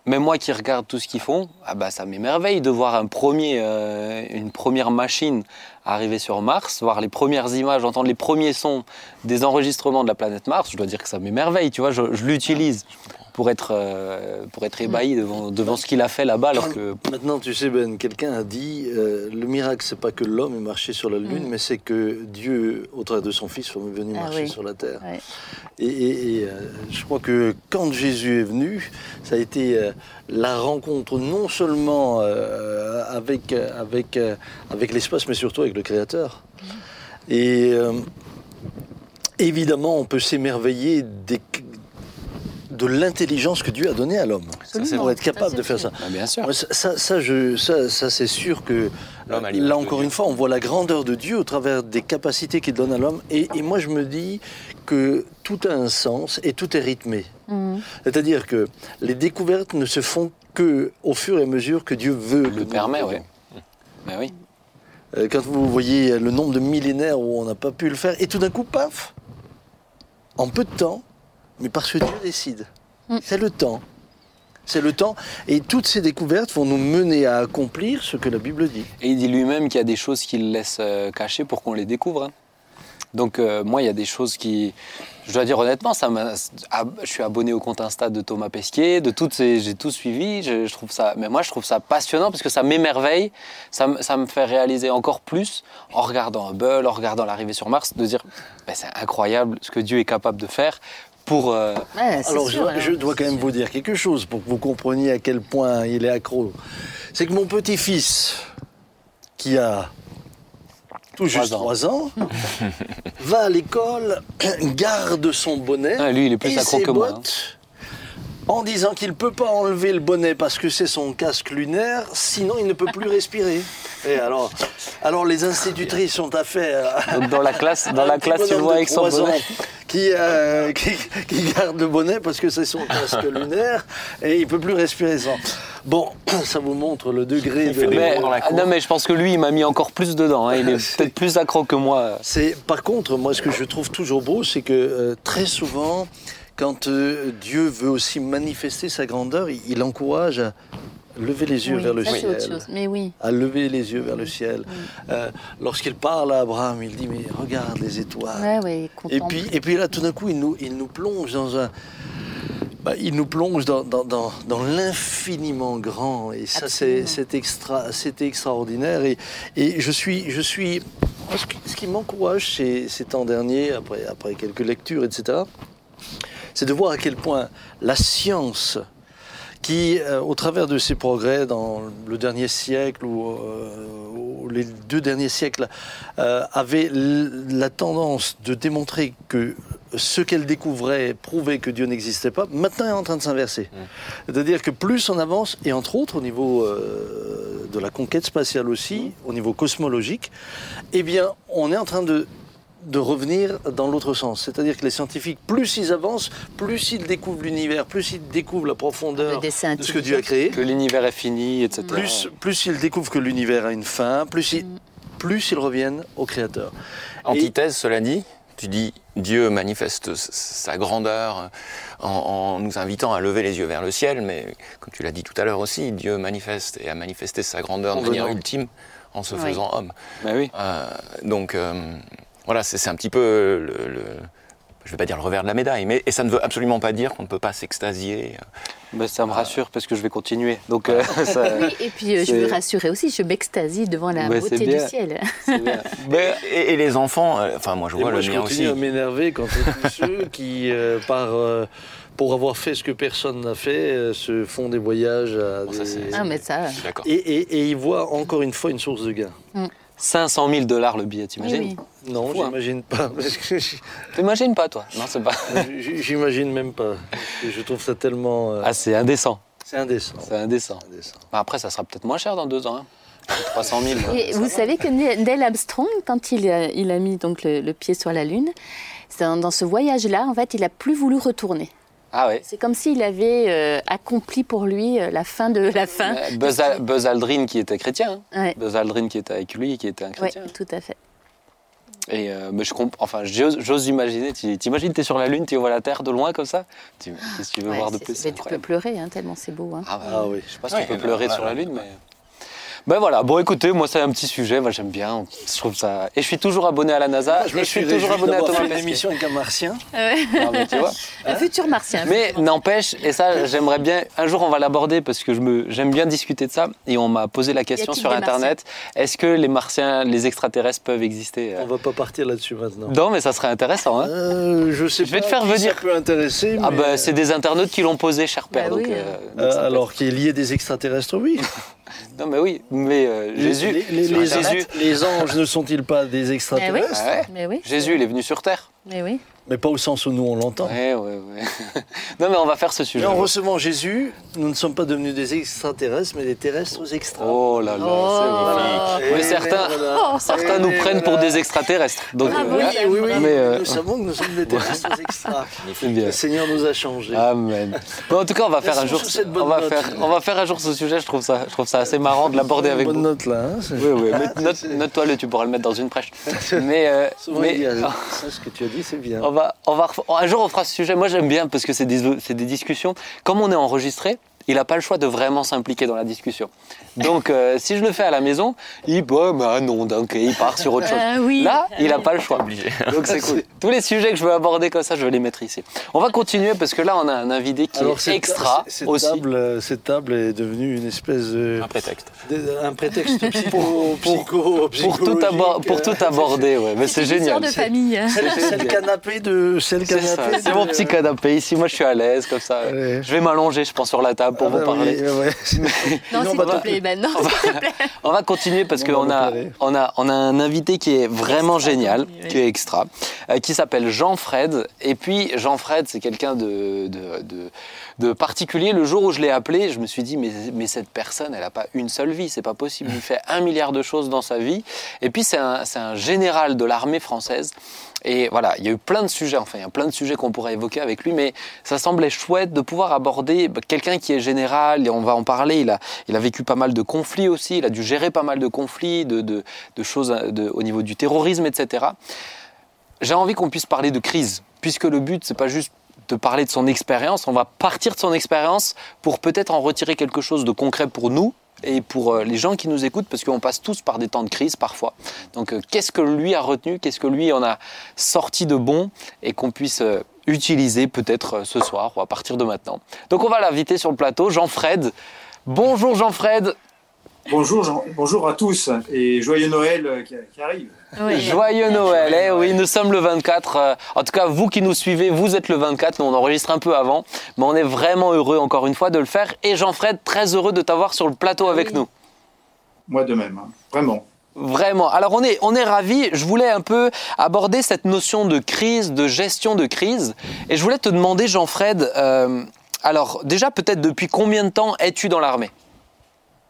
Speaker 1: Mais moi qui regarde tout ce qu'ils font, ah bah ça m'émerveille de voir un euh, une première machine arriver sur Mars, voir les premières images, entendre les premiers sons des enregistrements de la planète Mars. Je dois dire que ça m'émerveille, tu vois. Je l'utilise pour être, euh, pour être ébahi devant, devant ce qu'il a fait là-bas, alors que
Speaker 3: Maintenant, tu sais, Ben, quelqu'un a dit euh, le miracle, c'est pas que l'homme est marché sur la Lune,
Speaker 4: Mm.
Speaker 3: mais c'est que Dieu, au travers de son Fils, est venu
Speaker 4: Ah
Speaker 3: marcher
Speaker 4: oui.
Speaker 3: sur la terre.
Speaker 4: Ouais.
Speaker 3: Et, et- et, euh, je crois que quand Jésus est venu, ça a été euh, la rencontre non seulement euh, avec, avec, euh, avec l'espace, mais surtout avec le Créateur. Et euh, évidemment, on peut s'émerveiller des- de l'intelligence que Dieu a donnée à l'homme pour être capable
Speaker 4: Ça,
Speaker 3: de
Speaker 4: c'est
Speaker 3: faire
Speaker 4: sûr.
Speaker 3: ça.
Speaker 1: bah, bien sûr.
Speaker 3: Ça, ça, ça, je- ça, ça, c'est sûr que
Speaker 2: L'homme a
Speaker 3: euh, là encore une fois, on voit la grandeur de Dieu au travers des capacités qu'il donne à l'homme. Et, et moi, je me dis que tout a un sens et tout est rythmé.
Speaker 4: Hmm.
Speaker 3: C'est-à-dire que les découvertes ne se font que au fur et à mesure que Dieu veut. que
Speaker 1: Le
Speaker 3: nous
Speaker 1: permet,
Speaker 3: le
Speaker 1: oui. oui.
Speaker 3: Euh, Quand vous voyez le nombre de millénaires où on n'a pas pu le faire, et tout d'un coup, paf, en peu de temps, mais parce que Dieu décide. C'est le temps. C'est le temps. Et toutes ces découvertes vont nous mener à accomplir ce que la Bible dit.
Speaker 1: Et il dit lui-même qu'il y a des choses qu'il laisse euh, cacher pour qu'on les découvre. hein. Donc euh, moi, il y a des choses qui, je dois dire honnêtement, ça ah, je suis abonné au compte Insta de Thomas Pesquet, de toutes ces, j'ai tout suivi. Je, je trouve ça, mais moi, je trouve ça passionnant parce que ça m'émerveille, ça, me- ça me fait réaliser encore plus en regardant Hubble, en regardant l'arrivée sur Mars, de dire, ben, c'est incroyable ce que Dieu est capable de faire pour. euh,
Speaker 4: Ouais,
Speaker 3: Alors,
Speaker 4: sûr,
Speaker 3: je, je dois quand même vous dire quelque chose pour que vous compreniez à quel point il est accro. C'est que mon petit-fils, qui a tout juste
Speaker 1: ans.
Speaker 3: trois ans, va à l'école, garde son bonnet
Speaker 1: Ah, lui, il est plus
Speaker 3: et
Speaker 1: accro
Speaker 3: ses
Speaker 1: que moi, hein.
Speaker 3: bottes, en disant qu'il ne peut pas enlever le bonnet parce que c'est son casque lunaire, sinon il ne peut plus respirer. Et alors, alors les institutrices sont affaires
Speaker 1: donc dans la classe, dans la classe, tu le vois avec son
Speaker 3: ans
Speaker 1: bonnet.
Speaker 3: Qui, euh, qui, qui garde le bonnet parce que c'est son casque lunaire et il peut plus respirer sans. Bon, ça vous montre le degré de.
Speaker 2: fait des
Speaker 1: Mais,
Speaker 2: dans la
Speaker 1: ah,
Speaker 2: cour.
Speaker 1: non, mais je pense que lui, il m'a mis encore plus dedans. hein. Il est peut-être plus accro que moi.
Speaker 3: C'est par contre moi ce que je trouve toujours beau, c'est que euh, très souvent, quand euh, Dieu veut aussi manifester sa grandeur, il, il encourage à lever les yeux
Speaker 4: Oui,
Speaker 3: vers le
Speaker 4: ça, c'est autre
Speaker 3: ciel.
Speaker 4: chose. Mais oui.
Speaker 3: à lever les yeux vers le ciel. Euh, Lorsqu'il parle à Abraham, il dit mais regarde les étoiles.
Speaker 4: Ouais,
Speaker 3: Et puis, et puis là, tout d'un coup, il nous, il nous plonge dans un. bah, il nous plonge dans, dans, dans, dans l'infiniment grand. Et ça, c'est extra, c'est extraordinaire. Et, et je suis. Je suis ce qui, qui m'encourage ces, ces temps derniers, après, après quelques lectures, etc., c'est de voir à quel point la science, qui, euh, au travers de ses progrès dans le dernier siècle ou, euh, les deux derniers siècles, euh, avait la tendance de démontrer que ce qu'elle découvrait prouvait que Dieu n'existait pas, maintenant est en train de s'inverser. C'est-à-dire que plus on avance, et entre autres au niveau de la conquête spatiale aussi, au niveau cosmologique, eh bien, on est en train de de revenir dans l'autre sens. C'est-à-dire que les scientifiques, plus ils avancent, plus ils découvrent l'univers, plus ils découvrent la profondeur de ce que Dieu a créé,
Speaker 1: Que l'univers est fini, etc.
Speaker 3: plus, plus ils découvrent que l'univers a une fin, plus ils, plus ils reviennent au Créateur.
Speaker 2: Antithèse, cela dit, tu dis Dieu manifeste sa grandeur en, en nous invitant à lever les yeux vers le ciel, mais comme tu l'as dit tout à l'heure aussi, Dieu manifeste et a manifesté sa grandeur
Speaker 3: En
Speaker 2: de manière ultime en se
Speaker 4: Oui.
Speaker 2: faisant homme.
Speaker 1: Mais oui.
Speaker 2: Euh, donc euh, voilà, c'est un petit peu le, le- je vais pas dire le revers de la médaille, mais et ça ne veut absolument pas dire qu'on ne peut pas s'extasier.
Speaker 1: Ça me rassure parce que je vais continuer. Donc, euh, ça-
Speaker 4: Oui, et puis euh, je veux rassurer aussi, je m'extasie devant la beauté du ciel.
Speaker 1: c'est bien. Ben,
Speaker 2: Et, et les enfants, euh, enfin moi je
Speaker 3: Et
Speaker 2: vois
Speaker 3: moi,
Speaker 2: le
Speaker 3: je
Speaker 2: mien
Speaker 3: continue
Speaker 2: aussi.
Speaker 3: à m'énerver quand tous ceux qui, euh, par, euh, pour avoir fait ce que personne n'a fait, euh, se font des voyages à
Speaker 2: Bon, ça,
Speaker 3: des-
Speaker 2: c'est-
Speaker 4: Ah, mais ça.
Speaker 2: Je suis d'accord.
Speaker 3: et, et, et ils voient encore une fois une source de gain.
Speaker 1: 500 000 dollars le billet,
Speaker 4: Oui,
Speaker 1: t'imagines
Speaker 4: oui.
Speaker 3: Non,
Speaker 1: Fou, hein.
Speaker 3: j'imagine pas.
Speaker 1: T'imagines pas, toi Non, c'est pas.
Speaker 3: J'imagine même pas. Je trouve ça tellement. euh,
Speaker 1: Ah, c'est indécent.
Speaker 3: c'est indécent.
Speaker 1: C'est indécent.
Speaker 3: Indécent.
Speaker 1: Bah, après, ça sera peut-être moins cher dans deux ans. Hein. 300 000.
Speaker 4: Et
Speaker 1: ça
Speaker 4: vous
Speaker 1: va.
Speaker 4: savez que Neil Armstrong, quand il a, il a mis donc le, le pied sur la Lune, dans, dans ce voyage-là, en fait, il a plus voulu retourner.
Speaker 1: Ah ouais.
Speaker 4: C'est comme s'il avait euh, accompli pour lui euh, la fin de la fin.
Speaker 1: Euh, Buzz, Al- Buzz Aldrin qui était chrétien. hein.
Speaker 4: Ouais,
Speaker 1: Buzz Aldrin qui était avec lui, qui était un chrétien.
Speaker 4: tout à fait.
Speaker 1: Et euh, mais je comp- enfin, j'ose imaginer. tu- T'imagines, t'es sur la Lune, tu vois la Terre de loin comme ça? Tu- Qu'est-ce que tu veux
Speaker 4: Ouais,
Speaker 1: voir de plus?
Speaker 4: tu peux pleurer, hein, tellement c'est beau. hein.
Speaker 1: Ah, bah,
Speaker 3: Ah oui.
Speaker 1: Je sais pas si
Speaker 2: Ouais,
Speaker 1: tu peux pleurer sur la. Lune, mais. Ben voilà, bon écoutez, moi c'est un petit sujet, moi j'aime bien, je trouve ça... Et je suis toujours abonné à la NASA,
Speaker 3: Je
Speaker 1: et
Speaker 3: me
Speaker 1: je suis
Speaker 3: suis
Speaker 1: toujours abonné à Thomas
Speaker 3: une
Speaker 1: Pesquet.
Speaker 3: émission avec un martien.
Speaker 1: Non, mais tu vois.
Speaker 4: Un futur martien.
Speaker 1: Mais n'empêche, et ça j'aimerais bien, un jour on va l'aborder parce que je me, j'aime bien discuter de ça, et on m'a posé la question sur Internet, est-ce que les martiens, les extraterrestres peuvent exister euh?
Speaker 3: On va pas partir là-dessus maintenant.
Speaker 1: Non mais ça serait intéressant. Hein
Speaker 3: Euh, je sais
Speaker 1: Je vais
Speaker 3: pas
Speaker 1: te faire venir.
Speaker 3: Ça peut intéresser.
Speaker 1: ah
Speaker 3: mais,
Speaker 1: bah c'est des internautes qui l'ont posé, cher père.
Speaker 4: Bah
Speaker 1: donc,
Speaker 4: oui,
Speaker 1: euh,
Speaker 3: euh,
Speaker 1: donc
Speaker 3: alors qu'il y ait des extraterrestres, oui.
Speaker 1: Non mais oui, mais euh, Jésus,
Speaker 3: Les, les-
Speaker 1: sur
Speaker 3: les-
Speaker 1: Jésus,
Speaker 3: les anges ne sont-ils pas des extraterrestres?
Speaker 1: Ah ouais.
Speaker 4: Mais oui.
Speaker 1: Jésus il est venu sur Terre.
Speaker 4: Mais oui.
Speaker 3: Mais pas au sens où nous on l'entend.
Speaker 1: Ouais, ouais, ouais. non mais on va faire ce sujet.
Speaker 3: Mais en recevant Jésus, nous ne sommes pas devenus des extraterrestres, mais des terrestres extra.
Speaker 1: Oh là là,
Speaker 4: Oh.
Speaker 1: c'est magnifique.
Speaker 3: Et
Speaker 1: Mais certains,
Speaker 3: voilà.
Speaker 1: certains
Speaker 3: Et
Speaker 1: nous prennent pour des extraterrestres. Donc,
Speaker 4: Ah
Speaker 3: Oui,
Speaker 1: euh,
Speaker 3: oui, oui,
Speaker 1: Mais, euh,
Speaker 3: nous savons que nous sommes des terrestres extra.
Speaker 1: c'est bien.
Speaker 3: Le Seigneur nous a changés.
Speaker 1: Amen. Bon, en tout cas, on va faire un jour, on va
Speaker 3: note.
Speaker 1: faire, on va faire un jour ce sujet. Je trouve ça, je trouve ça assez marrant de l'aborder avec
Speaker 3: bonne
Speaker 1: vous.
Speaker 3: note là. hein,
Speaker 1: Oui, oui. mais Note, note-toi le, tu pourras le mettre dans une prêche. Mais, euh,
Speaker 3: Souvent,
Speaker 1: mais
Speaker 3: il y a- ça, ce que tu as dit, c'est bien.
Speaker 1: On on va, un jour, on fera ce sujet. Moi, j'aime bien parce que c'est des, des discussions. Comme on est enregistré, il n'a pas le choix de vraiment s'impliquer dans la discussion. Donc, euh, si je le fais à la maison, il bah, bah non, donc il part sur autre chose.
Speaker 4: Euh, oui.
Speaker 1: Là, il n'a pas le choix.
Speaker 2: Obligé.
Speaker 1: Donc c'est cool. Tous les sujets que je veux aborder comme ça, je vais les mettre ici. On va continuer parce que là, on a un invité qui est extra
Speaker 3: cette
Speaker 1: aussi.
Speaker 3: Table, euh, cette table est devenue une espèce de,
Speaker 2: Un prétexte.
Speaker 3: de- un prétexte psycho,
Speaker 1: pour-
Speaker 3: psycho,
Speaker 1: Pour tout, pour tout aborder, ouais. Mais c'est génial.
Speaker 4: de famille.
Speaker 3: C'est le- canapé de. C'est
Speaker 1: mon petit canapé ici. Moi, je suis à l'aise comme ça.
Speaker 3: Ouais.
Speaker 1: Je vais m'allonger, je pense, sur la table pour
Speaker 3: Ah
Speaker 1: vous
Speaker 3: bah
Speaker 1: parler.
Speaker 3: oui, ouais, ouais.
Speaker 4: Non, s'il te plaît, maintenant.
Speaker 1: On va continuer parce
Speaker 3: on
Speaker 1: qu'on a, on a, on a un invité qui est vraiment
Speaker 4: Extra,
Speaker 1: génial,
Speaker 4: oui.
Speaker 1: qui est extra, euh, qui s'appelle Jean-Fred. Et puis, Jean-Fred, c'est quelqu'un de, de, de- de particulier. Le jour où je l'ai appelé, je me suis dit, mais, mais cette personne, elle n'a pas une seule vie, c'est pas possible. Il fait un milliard de choses dans sa vie. Et puis, c'est un, c'est un général de l'armée française. Et voilà, il y a eu plein de sujets, enfin, il y a plein de sujets qu'on pourrait évoquer avec lui, mais ça semblait chouette de pouvoir aborder quelqu'un qui est général, et on va en parler. Il a, il a vécu pas mal de conflits aussi, il a dû gérer pas mal de conflits, de, de, de choses au niveau du terrorisme, etc. J'ai envie qu'on puisse parler de crise, puisque le but, c'est pas juste de parler de son expérience, on va partir de son expérience pour peut-être en retirer quelque chose de concret pour nous et pour euh, les gens qui nous écoutent, parce qu'on passe tous par des temps de crise parfois. Donc, euh, qu'est-ce que lui a retenu, qu'est-ce que lui en a sorti de bon et qu'on puisse euh, utiliser peut-être ce soir ou à partir de maintenant. Donc, on va l'inviter sur le plateau, Jean-Fred. Bonjour Jean-Fred,
Speaker 5: Bonjour, Jean- bonjour à tous et joyeux Noël euh, qui, qui arrive.
Speaker 4: Oui.
Speaker 1: Joyeux Noël, eh oui, nous sommes le 24. euh, En tout cas, vous qui nous suivez, vous êtes le 24. Nous, on enregistre un peu avant. Mais on est vraiment heureux, encore une fois, de le faire. Et Jean-Fred, très heureux de t'avoir sur le plateau avec
Speaker 4: Oui.
Speaker 1: nous.
Speaker 5: Moi de même, hein. vraiment.
Speaker 1: Vraiment. Alors, on est, on est ravis. Je voulais un peu aborder cette notion de crise, de gestion de crise. Et je voulais te demander, Jean-Fred, euh, alors, déjà, peut-être depuis combien de temps es-tu dans l'armée?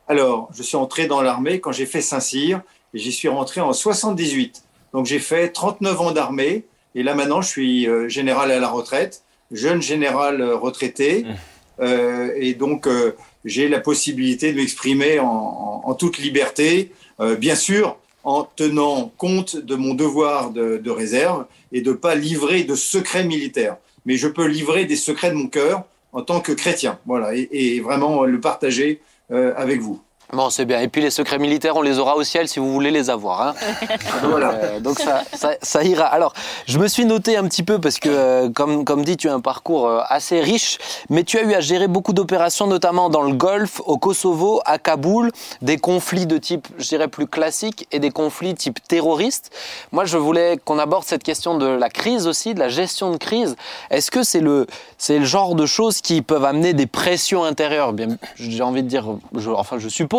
Speaker 5: Alors, je suis entré dans l'armée quand j'ai fait Saint-Cyr et j'y suis rentré en 78. Donc j'ai fait 39 ans d'armée et là maintenant je suis euh, général à la retraite, jeune général euh, retraité Euh, et donc euh, j'ai la possibilité de m'exprimer en, en- en toute liberté, euh, bien sûr en tenant compte de mon devoir de, de réserve et de pas livrer de secrets militaires. Mais je peux livrer des secrets de mon cœur en tant que chrétien, voilà, et, et vraiment le partager avec vous.
Speaker 1: Bon, c'est bien. Et puis les secrets militaires, on les aura au ciel si vous voulez les avoir. hein.
Speaker 5: Voilà.
Speaker 1: Euh, donc ça, ça, ça ira. Alors, je me suis noté un petit peu parce que, euh, comme, comme dit, tu as un parcours euh, assez riche, mais tu as eu à gérer beaucoup d'opérations, notamment dans le Golfe, au Kosovo, à Kaboul, des conflits de type, je dirais, plus classique et des conflits type terroriste. Moi, je voulais qu'on aborde cette question de la crise aussi, de la gestion de crise. Est-ce que c'est le, c'est le genre de choses qui peuvent amener des pressions intérieures? Bien, j'ai envie de dire, je- enfin, je suppose.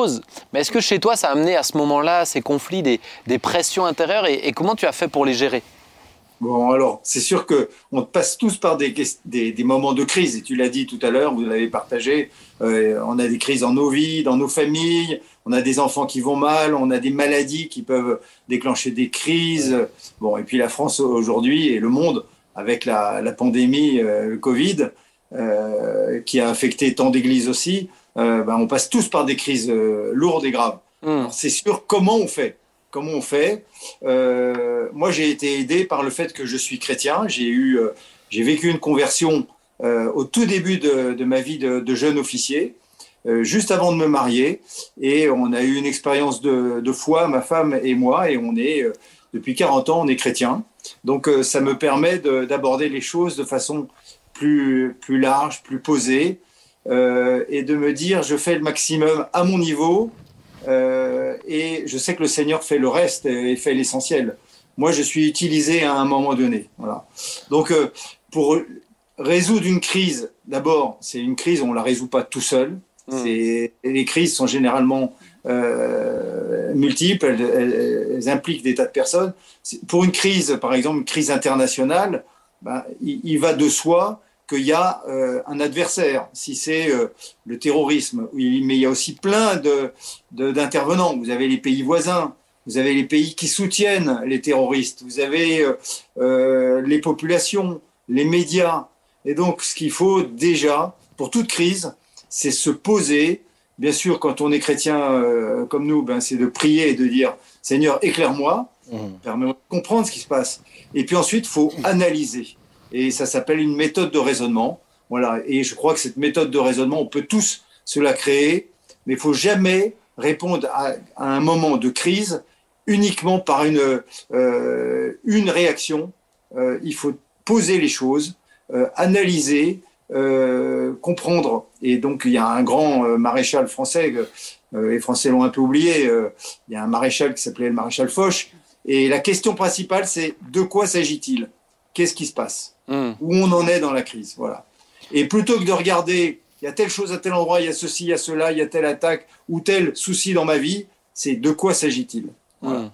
Speaker 1: Mais est-ce que chez toi, ça a amené à ce moment-là ces conflits, des, pressions intérieures et, comment tu as fait pour les gérer?
Speaker 5: Bon, alors, c'est sûr que on passe tous par des, moments de crise, et tu l'as dit tout à l'heure, vous l'avez partagé. euh, on a des crises dans nos vies, dans nos familles, on a des enfants qui vont mal, on a des maladies qui peuvent déclencher des crises. Bon, et puis la France aujourd'hui et le monde, avec la, la pandémie euh, Covid, euh, qui a affecté tant d'églises aussi, euh, ben, on passe tous par des crises euh, lourdes et graves.
Speaker 1: Hmm.
Speaker 5: C'est sûr, comment on fait? Comment on fait? Euh, Moi, j'ai été aidé par le fait que je suis chrétien. J'ai eu, j'ai vécu une conversion au tout début de, de ma vie de, de jeune officier, juste avant de me marier, et on a eu une expérience de, de foi, ma femme et moi, et on est depuis 40 ans, on est chrétien. Donc, ça me permet de- d'aborder les choses de façon plus plus large, plus posée, euh, et de me dire, je fais le maximum à mon niveau. Euh, et je sais que le Seigneur fait le reste et fait l'essentiel. Moi, je suis utilisé à un moment donné. Voilà. Donc, euh, pour résoudre une crise, d'abord, c'est une crise, on la résout pas tout seul.
Speaker 1: Mm.
Speaker 5: C'est- Les crises sont généralement euh, multiples, elles, elles- elles impliquent des tas de personnes. Pour une crise, par exemple, une crise internationale, ben, il, il va de soi qu'il y a euh, un adversaire. Si c'est euh, le terrorisme, mais il y a aussi plein de, de- d'intervenants. Vous avez les pays voisins, vous avez les pays qui soutiennent les terroristes, vous avez euh, euh, les populations, les médias. Et donc, ce qu'il faut déjà, pour toute crise, c'est se poser bien sûr, quand on est chrétien euh, comme nous, ben, c'est de prier et de dire Seigneur, éclaire-moi, mmh. permets-moi de comprendre ce qui se passe. Et puis ensuite, il faut analyser. Et ça s'appelle une méthode de raisonnement. Voilà. Et je crois que cette méthode de raisonnement, on peut tous se la créer, mais il faut jamais répondre à, un moment de crise uniquement par une, euh, une réaction. Euh, il faut poser les choses, euh, analyser, comprendre. Et donc, il y a un grand maréchal français, les Français l'ont un peu oublié, il y a un maréchal qui s'appelait le maréchal Foch. Et la question principale, c'est de quoi s'agit-il? Qu'est-ce qui se passe hmm. Où on en est dans la crise Voilà. Et plutôt que de regarder, il y a telle chose à tel endroit, il y a ceci, il y a cela, il y a telle attaque ou tel souci dans ma vie, c'est de quoi s'agit-il
Speaker 1: hmm.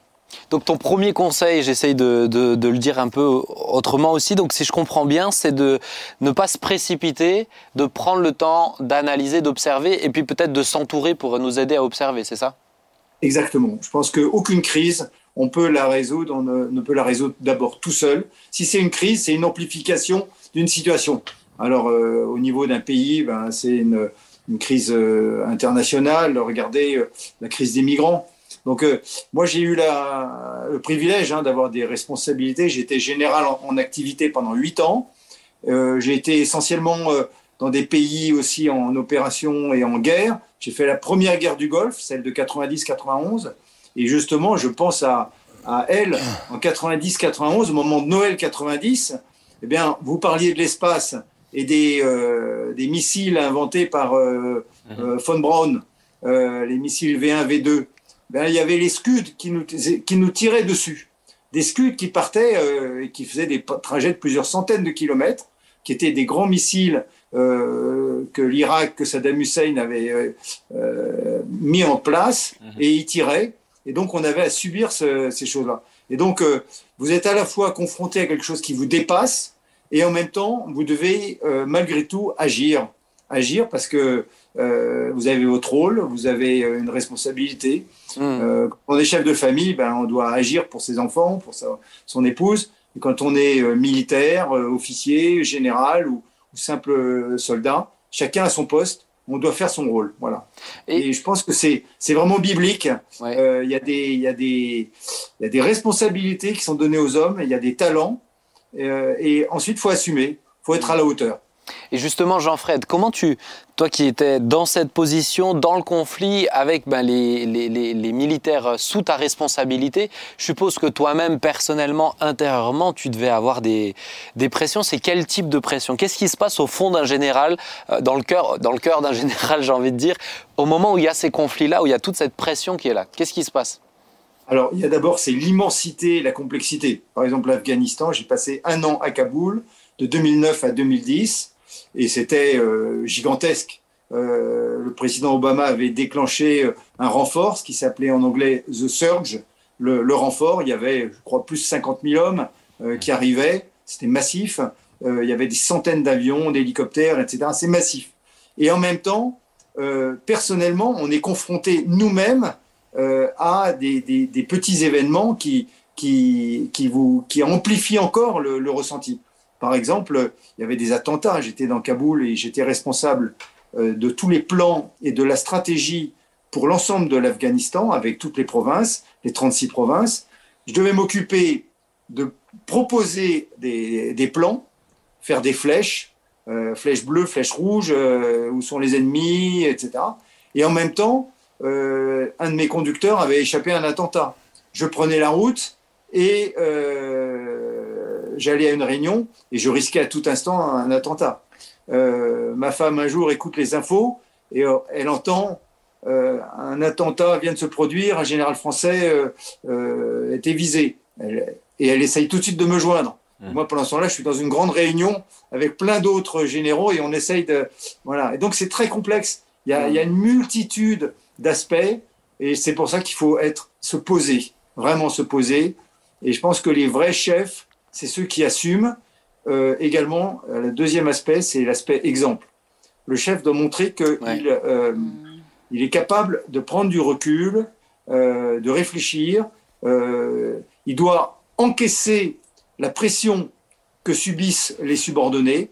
Speaker 1: Donc ton premier conseil, j'essaye de, le dire un peu autrement aussi, donc si je comprends bien, c'est de ne pas se précipiter, de prendre le temps d'analyser, d'observer, et puis peut-être de s'entourer pour nous aider à observer, c'est ça?
Speaker 5: Exactement. Je pense qu'aucune crise, on peut la résoudre, on ne peut la résoudre d'abord tout seul. Si c'est une crise, c'est une amplification d'une situation. Alors, euh, au niveau d'un pays, ben, c'est une, crise euh, internationale. Regardez euh, la crise des migrants. Donc, moi, j'ai eu le privilège hein, d'avoir des responsabilités. J'étais général en, activité pendant huit ans. j'ai été essentiellement dans des pays aussi en opération et en guerre. J'ai fait la première guerre du Golfe, celle de 90-91. Et justement, je pense à, à elle en 90-91, au moment de Noël 90. Eh bien, vous parliez de l'espace et des, euh, des missiles inventés par euh, mhm. euh, von Braun, les missiles V1, V2, ben, il y avait les Scuds qui nous, qui nous tiraient dessus. Des Scuds qui partaient et qui faisaient des trajets de plusieurs centaines de kilomètres, qui étaient des grands missiles que l'Irak, que Saddam Hussein avait mis en place, mhm. et ils tiraient. Et donc, on avait à subir ces choses-là. Et donc, vous êtes à la fois confronté à quelque chose qui vous dépasse, et en même temps, vous devez euh, malgré tout agir. Agir parce que euh, vous avez votre rôle, vous avez euh, une responsabilité. Mmh. quand on est chef de famille, ben, on doit agir pour ses enfants, pour son épouse. Et quand on est militaire, officier, général ou, simple soldat, chacun a son poste on doit faire son rôle. Voilà. Et, je pense que c'est, vraiment biblique. Il y, a des, y, des, y a des responsabilités qui sont données aux hommes, il y a des talents, euh, et ensuite, il faut assumer, il faut être à la hauteur.
Speaker 1: Et justement, Jean-Fred, comment tu, toi qui étais dans cette position, dans le conflit, avec ben, les, militaires sous ta responsabilité, je suppose que toi-même, personnellement, intérieurement, tu devais avoir des, des pressions. C'est quel type de pression? Qu'est-ce qui se passe au fond d'un général, euh, dans le cœur, dans le cœur d'un général, j'ai envie de dire, au moment où il y a ces conflits-là, où il y a toute cette pression qui est là? Qu'est-ce qui se passe?
Speaker 5: Alors, il y a d'abord, c'est l'immensité, la complexité. Par exemple, l'Afghanistan, j'ai passé un an à Kaboul, de 2009 à 2010, et c'était euh, gigantesque. Euh, le président Obama avait déclenché euh, un renfort, ce qui s'appelait en anglais The Surge, le, renfort. Il y avait, je crois, plus de 50 000 hommes qui arrivaient. C'était massif. il y avait des centaines d'avions, d'hélicoptères, etc. C'est massif. Et en même temps, personnellement, on est confronté nous-mêmes à des, petits événements qui, qui, qui, vous, qui amplifient encore le, ressenti. Par exemple, il y avait des attentats. J'étais dans Kaboul et j'étais responsable euh, de tous les plans et de la stratégie pour l'ensemble de l'Afghanistan avec toutes les provinces, les 36 provinces. Je devais m'occuper de proposer des, plans, faire des flèches, euh, flèches bleues, flèches rouges, où sont les ennemis, etc. Et en même temps, euh, un de mes conducteurs avait échappé à un attentat. Je prenais la route et euh, j'allais à une réunion et je risquais à tout instant un attentat. Euh, ma femme un jour écoute les infos et elle entend un attentat vient de se produire, un général français était visé. et elle essaye tout de suite de me joindre. Mmh. Moi, pendant ce temps-là, je suis dans une grande réunion avec plein d'autres généraux et on essaye de. Voilà. Et donc, c'est très complexe. Il y, a, il y a, une multitude d'aspects. Et c'est pour ça qu'il faut être, se poser, vraiment se poser. Et je pense que les vrais chefs, c'est ceux qui assument. Euh, également, euh, le deuxième aspect, c'est l'aspect exemple. Le chef doit montrer qu'il euh, il est capable de prendre du recul, de réfléchir. il doit encaisser la pression que subissent les subordonnés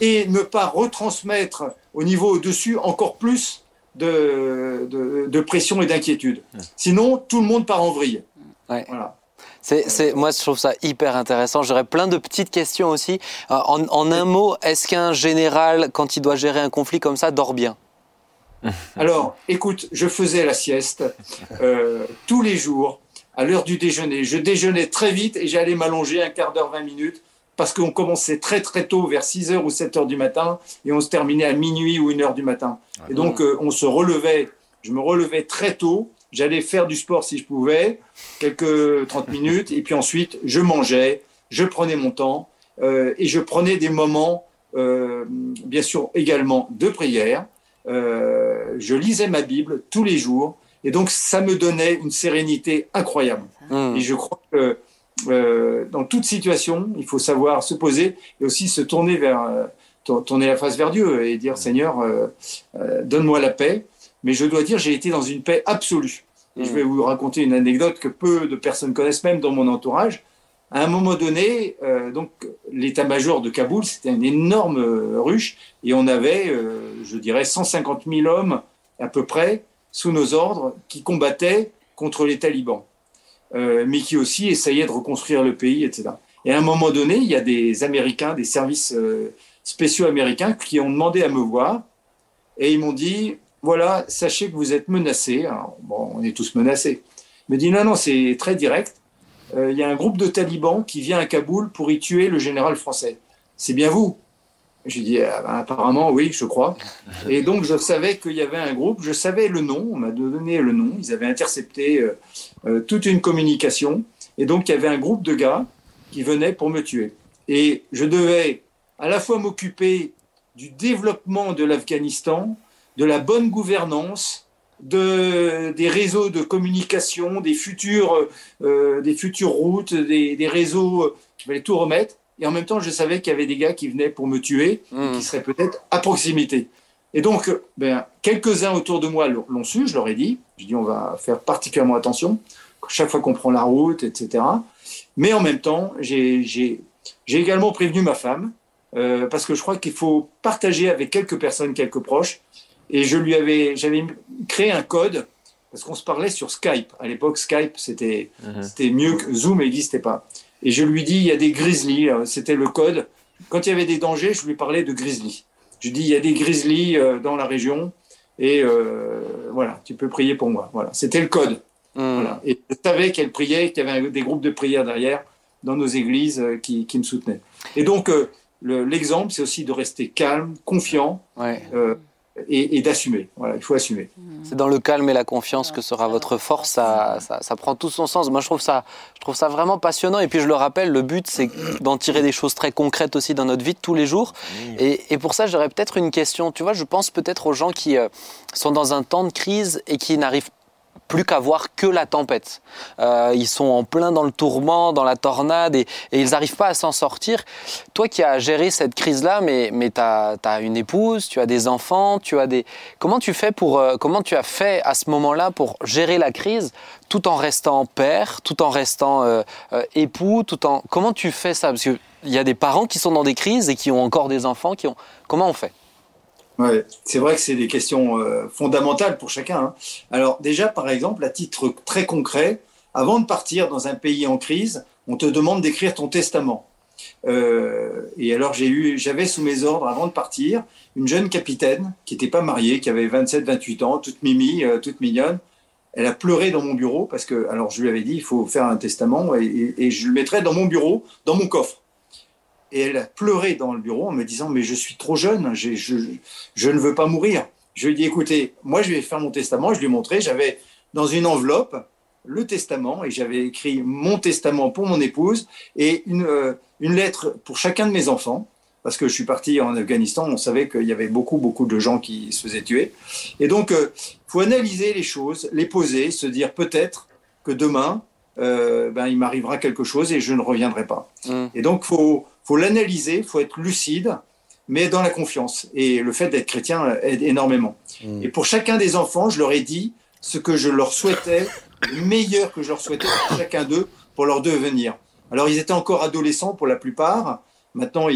Speaker 5: et ne pas retransmettre au niveau au-dessus encore plus de, de, de pression et d'inquiétude. Sinon, tout le monde part en vrille.
Speaker 1: Ouais.
Speaker 5: Voilà.
Speaker 1: C'est, moi, je trouve ça hyper intéressant. J'aurais plein de petites questions aussi. Euh, En, en un mot, est-ce qu'un général, quand il doit gérer un conflit comme ça, dort bien?
Speaker 5: Alors, écoute, je faisais la sieste euh, tous les jours à l'heure du déjeuner. Je déjeunais très vite et j'allais m'allonger un quart d'heure, 20 minutes parce qu'on commençait très très tôt, vers 6 heures ou 7 heures du matin et on se terminait à minuit ou 1 heure du matin. Et donc, euh, on se relevait, je me relevais très tôt. J'allais faire du sport si je pouvais, quelques 30 minutes, et puis ensuite, je mangeais, je prenais mon temps, euh, et je prenais des moments, euh, bien sûr, également de prière. Euh, je lisais ma Bible tous les jours, et donc ça me donnait une sérénité incroyable.
Speaker 1: Hmm.
Speaker 5: Et je crois que dans toute situation, il faut savoir se poser et aussi se tourner vers, tour- tourner la face vers Dieu et dire Seigneur, euh, euh, donne-moi la paix. Mais je dois dire, j'ai été dans une paix absolue. Et je vais vous raconter une anecdote que peu de personnes connaissent, même dans mon entourage. À un moment donné, euh, donc l'état-major de Kaboul, c'était une énorme euh, ruche, et on avait, euh, je dirais, 150 000 hommes à peu près sous nos ordres qui combattaient contre les talibans, mais qui aussi essayaient de reconstruire le pays, etc. Et à un moment donné, il y a des Américains, des services spéciaux américains qui ont demandé à me voir, et ils m'ont dit, voilà, sachez que vous êtes menacés. Alors, bon, on est tous menacés. Il me dit, non, non, c'est très direct. Euh, Il y a un groupe de talibans qui vient à Kaboul pour y tuer le général français. C'est bien vous J'ai dit, Ah, ben, apparemment, oui, je crois. Et donc, je savais qu'il y avait un groupe, je savais le nom, on m'a donné le nom, ils avaient intercepté euh, euh, toute une communication. Et donc, il y avait un groupe de gars qui venaient pour me tuer. Et je devais à la fois m'occuper du développement de l'Afghanistan, de la bonne gouvernance, de, des réseaux de communication, des futures, euh, des futures routes, des, des réseaux, je fallait tout remettre. Et en même temps, je savais qu'il y avait des gars qui venaient pour me tuer,
Speaker 1: Hmm.
Speaker 5: qui seraient peut-être à proximité. Et donc, ben, quelques-uns autour de moi l'ont su, je leur ai dit. Je dis, on va faire particulièrement attention, chaque fois qu'on prend la route, etc. Mais en même temps, j'ai j'ai- j'ai également prévenu ma femme, euh, parce que je crois qu'il faut partager avec quelques personnes, quelques proches. Et je lui avais, j'avais créé un code, parce qu'on se parlait sur Skype. À l'époque, Skype, c'était c'était mieux que Zoom n'existait pas. Et je lui dis, il y a des grizzlies, euh, c'était le code. Quand il y avait des dangers, je lui parlais de grizzlies. Je dis, il y a des grizzlies euh, dans la région, et euh, voilà, tu peux prier pour moi. Voilà, c'était le code. Voilà. Et je savais qu'elle priait, qu'il y avait des groupes de prière derrière dans nos églises qui, qui me soutenaient. Et donc, euh, le- l'exemple, c'est aussi de rester calme, confiant
Speaker 1: Ouais.
Speaker 5: euh, et, et d'assumer. Voilà, il faut assumer.
Speaker 1: C'est dans le calme et la confiance que sera votre force. Ça, ça, ça prend tout son sens. Moi, je trouve ça, je trouve ça vraiment passionnant. Et puis, je le rappelle, le but, c'est d'en tirer des choses très concrètes aussi dans notre vie de tous les jours. Et, et pour ça, j'aurais peut-être une question. Tu vois, je pense peut-être aux gens qui euh, sont dans un temps de crise et qui n'arrivent plus qu'à voir que la tempête. Euh, ils sont en plein dans le tourment, dans la tornade, et, ils n'arrivent pas à s'en sortir. Toi qui as géré cette crise-là, mais, mais tu as, une épouse, tu as des enfants, tu as des... Comment tu fais pour... euh, comment tu as fait à ce moment-là pour gérer la crise tout en restant père, tout en restant euh, époux, tout en... Comment tu fais ça? Parce qu'il y a des parents qui sont dans des crises et qui ont encore des enfants qui ont... Comment on fait?
Speaker 5: Ouais, c'est vrai que c'est des questions euh, fondamentales pour chacun. hein. Alors déjà, par exemple, à titre très concret, avant de partir dans un pays en crise, on te demande d'écrire ton testament. Euh, et alors j'ai eu, j'avais sous mes ordres avant de partir une jeune capitaine qui n'était pas mariée, qui avait 27-28 ans, toute mimi, euh, toute mignonne. Elle a pleuré dans mon bureau parce que, alors je lui avais dit, il faut faire un testament et, et- et je le mettrai dans mon bureau, dans mon coffre. Et elle a pleuré dans le bureau en me disant, mais je suis trop jeune, je, je ne veux pas mourir. Je lui ai dit, écoutez, moi je vais faire mon testament. Je lui ai montré, j'avais dans une enveloppe le testament et j'avais écrit mon testament pour mon épouse et une, euh, une lettre pour chacun de mes enfants. Parce que je suis parti en Afghanistan, on savait qu'il y avait beaucoup, beaucoup de gens qui se faisaient tuer. Et donc, il faut analyser les choses, les poser, se dire peut-être que demain, euh, ben, il m'arrivera quelque chose et je ne reviendrai pas.
Speaker 1: Mm.
Speaker 5: Et donc, faut, faut l'analyser, faut être lucide, mais dans la confiance. Et le fait d'être chrétien aide énormément.
Speaker 3: Mm.
Speaker 5: Et pour chacun des enfants, je leur ai dit ce que je leur souhaitais, le meilleur que je leur souhaitais pour chacun d'eux pour leur devenir. Alors, ils étaient encore adolescents pour la plupart, Maintenant,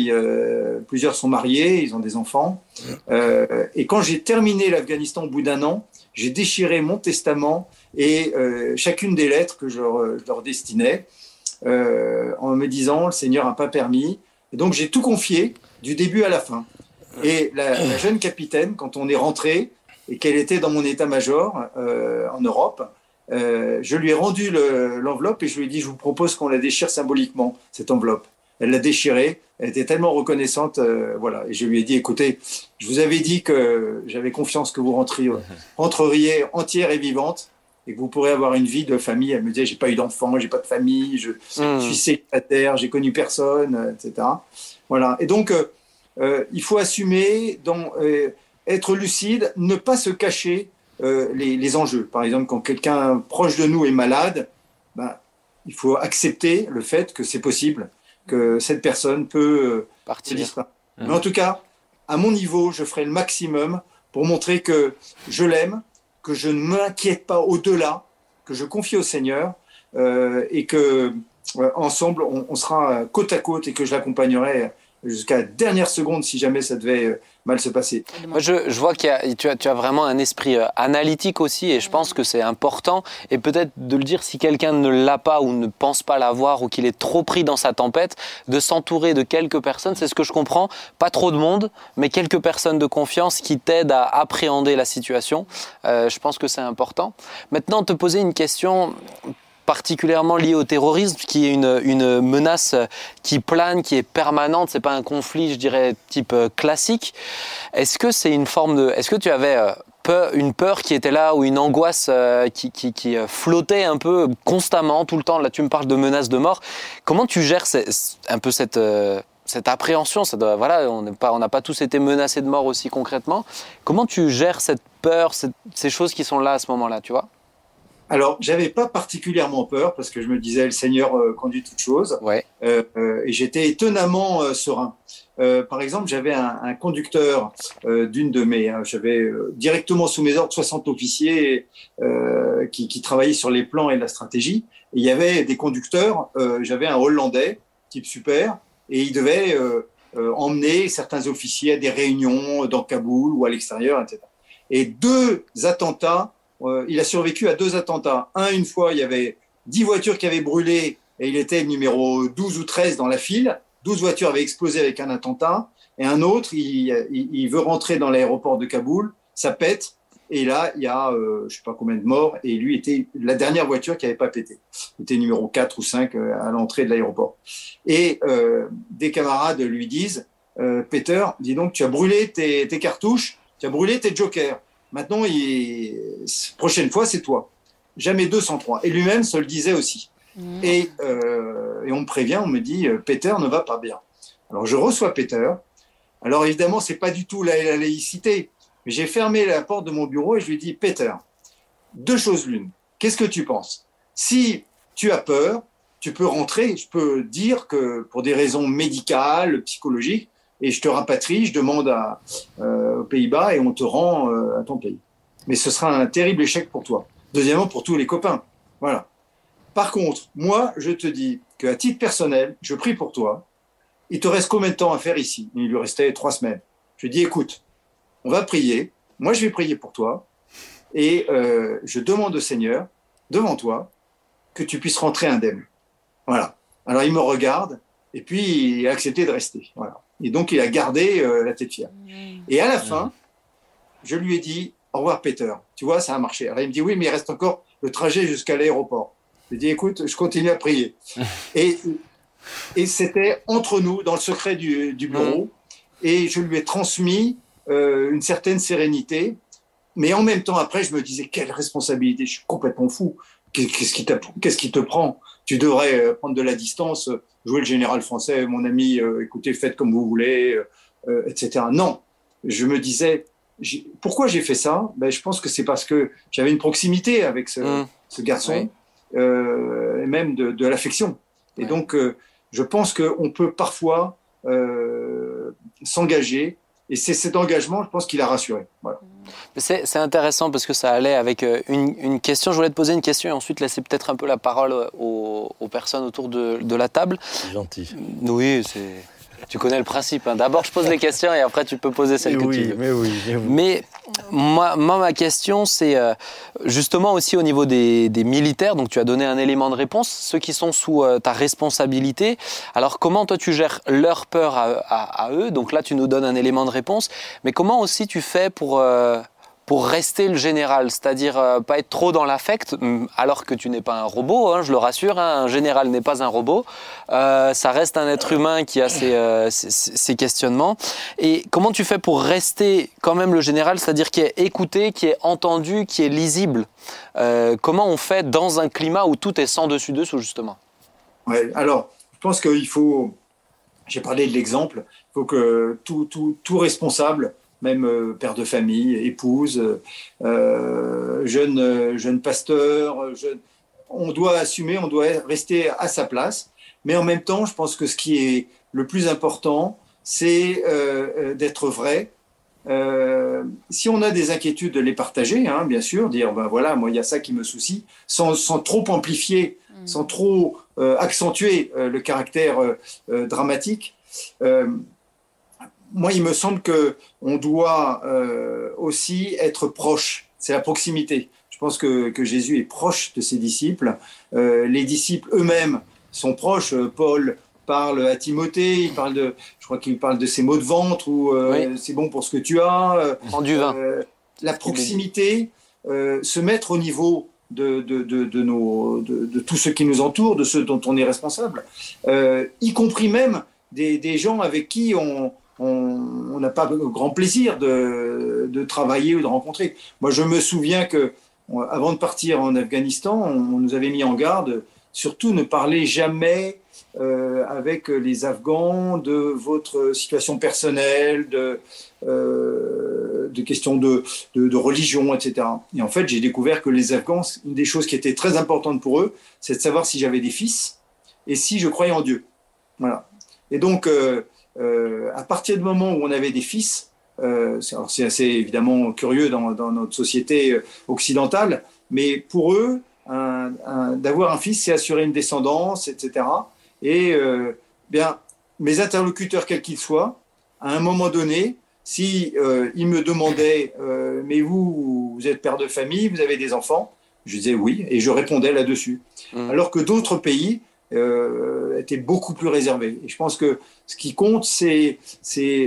Speaker 5: plusieurs sont mariés, ils ont des enfants. et quand j'ai terminé l'Afghanistan au bout d'un an, j'ai déchiré mon testament et chacune des lettres que je, leur destinais en me disant le Seigneur n'a pas permis. Et donc j'ai tout confié du début à la fin. Et la, jeune capitaine, quand on est rentré et qu'elle était dans mon état-major euh, en Europe, euh, je lui ai rendu l'enveloppe et je lui ai dit, je vous propose qu'on la déchire symboliquement, cette enveloppe. Elle l'a déchirée, elle était tellement reconnaissante, euh, voilà. Et je lui ai dit, écoutez, je vous avais dit que j'avais confiance que vous rentriez, rentreriez entière et vivante et que vous pourrez avoir une vie de famille. Elle me disait, j'ai pas eu d'enfant, j'ai pas de famille, je mmh. suis célibataire, j'ai connu personne, etc. Voilà. Et donc, euh, il faut assumer, dans, euh, être lucide, ne pas se cacher euh, les, enjeux. Par exemple, quand quelqu'un proche de nous est malade, ben, il faut accepter le fait que c'est possible, que cette personne peut partir. Mmh. Mais en tout cas, à mon niveau, je ferai le maximum pour montrer que je l'aime, que je ne m'inquiète pas au-delà, que je confie au Seigneur et que ensemble on, sera côte à côte et que je l'accompagnerai jusqu'à la dernière seconde si jamais ça devait euh, mal se passer.
Speaker 1: Moi, je, vois que tu as, tu as vraiment un esprit euh, analytique aussi et je pense que c'est important et peut-être de le dire si quelqu'un ne l'a pas ou ne pense pas l'avoir ou qu'il est trop pris dans sa tempête, de s'entourer de quelques personnes, c'est ce que je comprends, pas trop de monde, mais quelques personnes de confiance qui t'aident à appréhender la situation. Euh, je pense que c'est important. Maintenant, te poser une question particulièrement lié au terrorisme, qui est une, une menace qui plane, qui est permanente. C'est pas un conflit, je dirais, type euh, classique. Est-ce que c'est une forme de, est-ce que tu avais euh, peur, une peur qui était là ou une angoisse euh, qui, qui, flottait un peu constamment, tout le temps? Là, tu me parles de menaces de mort. Comment tu gères un peu cette cette appréhension, doit, voilà, on n'a pas, pas tous été menacés de mort aussi concrètement. Comment tu gères cette peur, ces choses qui sont là à ce moment-là, tu vois?
Speaker 5: Alors, j'avais pas particulièrement peur parce que je me disais le Seigneur euh, conduit toutes choses.
Speaker 1: Ouais.
Speaker 5: Euh, euh et j'étais étonnamment euh, serein. par exemple, j'avais un, un, conducteur d'une de mes, j'avais directement sous mes ordres 60 officiers qui, qui, travaillaient sur les plans et la stratégie. Et il y avait des conducteurs. j'avais un Hollandais, type super, et il devait emmener certains officiers à des réunions dans Kaboul ou à l'extérieur, etc. Et deux attentats euh, il a survécu à deux attentats. Un, une fois, il y avait dix voitures qui avaient brûlé et il était numéro 12 ou 13 dans la file. 12 voitures avaient explosé avec un attentat. Et un autre, il, veut rentrer dans l'aéroport de Kaboul, ça pète. Et là, il y a, euh, je sais pas combien de morts. Et lui était la dernière voiture qui avait pas pété. Il était numéro 4 ou 5 euh, à l'entrée de l'aéroport. Et des camarades lui disent, Peter, dis donc, tu as brûlé tes, tes cartouches, tu as brûlé tes jokers. Maintenant, il... prochaine fois, c'est toi. Jamais 203. Et lui-même se le disait aussi. Mmh. Et, euh, et, on me prévient, on me dit, euh, Peter ne va pas bien. Alors je reçois Peter. Alors évidemment, c'est pas du tout la, laïcité. Mais j'ai fermé la porte de mon bureau et je lui dis, Peter, deux choses l'une. Qu'est-ce que tu penses? Si tu as peur, tu peux rentrer. Je peux dire que pour des raisons médicales, psychologiques, et je te rapatrie, je demande à, euh, aux Pays-Bas et on te rend euh, à ton pays. Mais ce sera un terrible échec pour toi. Deuxièmement, pour tous les copains. Voilà. Par contre, moi, je te dis qu'à titre personnel, je prie pour toi. Il te reste combien de temps à faire ici? Il lui restait trois semaines. Je dis, écoute, on va prier. Moi, je vais prier pour toi. Et euh, je demande au Seigneur, devant toi, que tu puisses rentrer indemne. Voilà. Alors, il me regarde et puis il a accepté de rester. Voilà. Et donc, il a gardé euh, la tête fière. Et à la fin, je lui ai dit Au revoir, Peter. Tu vois, ça a marché. Alors, il me dit Oui, mais il reste encore le trajet jusqu'à l'aéroport. Je lui ai dit Écoute, je continue à prier. et et c'était entre nous, dans le secret du, bureau. Et je lui ai transmis euh, une certaine sérénité. Mais en même temps, après, je me disais Quelle responsabilité Je suis complètement fou. Qu'est-ce qui, qu'est-ce qui te prend? Tu devrais euh, prendre de la distance jouer le général français, mon ami, euh, écoutez, faites comme vous voulez, euh, euh, etc. Non, je me disais, pourquoi j'ai fait ça? Ben, Je pense que c'est parce que j'avais une proximité avec ce, mmh. garçon, et même de, l'affection. Et donc, je pense qu'on peut parfois s'engager et c'est cet engagement, je pense, qu'il a rassuré. Voilà.
Speaker 1: C'est intéressant parce que ça allait avec euh, une, question. Je voulais te poser une question et ensuite laisser peut-être un peu la parole aux, personnes autour de, la table.
Speaker 3: C'est gentil.
Speaker 1: Oui, c'est. Tu connais le principe. hein. D'abord, je pose les questions et après, tu peux poser celles
Speaker 3: Mais
Speaker 1: que tu veux.
Speaker 3: mais oui, mais oui.
Speaker 1: Mais moi, moi, ma question, c'est euh, justement aussi au niveau des, des militaires. Donc, tu as donné un élément de réponse, ceux qui sont sous euh, ta responsabilité. Alors, comment toi, tu gères leur peur à, à- à eux? Donc là, tu nous donnes un élément de réponse. Mais comment aussi tu fais pour, euh, pour rester le général C'est-à-dire euh, pas être trop dans l'affect, hum, alors que tu n'es pas un robot, hein, je le rassure, hein, un général n'est pas un robot. Euh, ça reste un être humain qui a ses, euh, ses- questionnements. Et comment tu fais pour rester quand même le général, c'est-à-dire qui est écouté, qui est entendu, qui est lisible? Comment on fait dans un climat où tout est sans dessus dessous justement?
Speaker 5: Alors, je pense qu'il faut, j'ai parlé de l'exemple, il faut que tout, tout, tout responsable, même euh, père de famille, épouse, euh, jeune, euh, jeune pasteur, jeune, on doit assumer, on doit rester à sa place. Mais en même temps, je pense que ce qui est le plus important, c'est euh, euh, d'être vrai. Euh, si on a des inquiétudes, de les partager, hein, bien sûr, dire ben voilà, moi il y a ça qui me soucie, sans, sans trop amplifier, sans trop euh, accentuer euh, le caractère euh, euh, dramatique. Moi, il me semble que on doit euh, aussi être proche. C'est la proximité. Je pense que, que Jésus est proche de ses disciples. Euh, les disciples eux-mêmes sont proches. Euh, Paul parle à Timothée, il parle de, je crois qu'il parle de ses maux de ventre ou euh, c'est bon pour ce que tu as.
Speaker 1: Prends du vin.
Speaker 5: la proximité, se mettre au niveau de, de, de, de nos, de, de tous ceux qui nous entourent, de ceux dont on est responsable, euh, y compris même des, des gens avec qui on on n'a pas grand plaisir de, travailler ou de rencontrer. Moi, je me souviens que avant de partir en Afghanistan, on, nous avait mis en garde, surtout ne parlez jamais euh, avec les Afghans de votre situation personnelle, de, euh, questions de, religion, etc. Et en fait, j'ai découvert que les Afghans, une des choses qui était très importante pour eux, c'est de savoir si j'avais des fils et si je croyais en Dieu. Voilà. Et donc, euh, à partir du moment où on avait des fils, euh, c'est alors c'est assez évidemment curieux dans, dans notre société euh, occidentale, mais pour eux, d'avoir un fils, c'est assurer une descendance, etc. Et euh, bien, mes interlocuteurs, quels qu'ils soient, à un moment donné, si euh, ils me demandaient, euh, mais vous, vous êtes père de famille, vous avez des enfants, je disais oui, et je répondais là-dessus.
Speaker 1: Mhm.
Speaker 5: Alors que d'autres pays euh, étaient beaucoup plus réservés. Et je pense que ce qui compte, c'est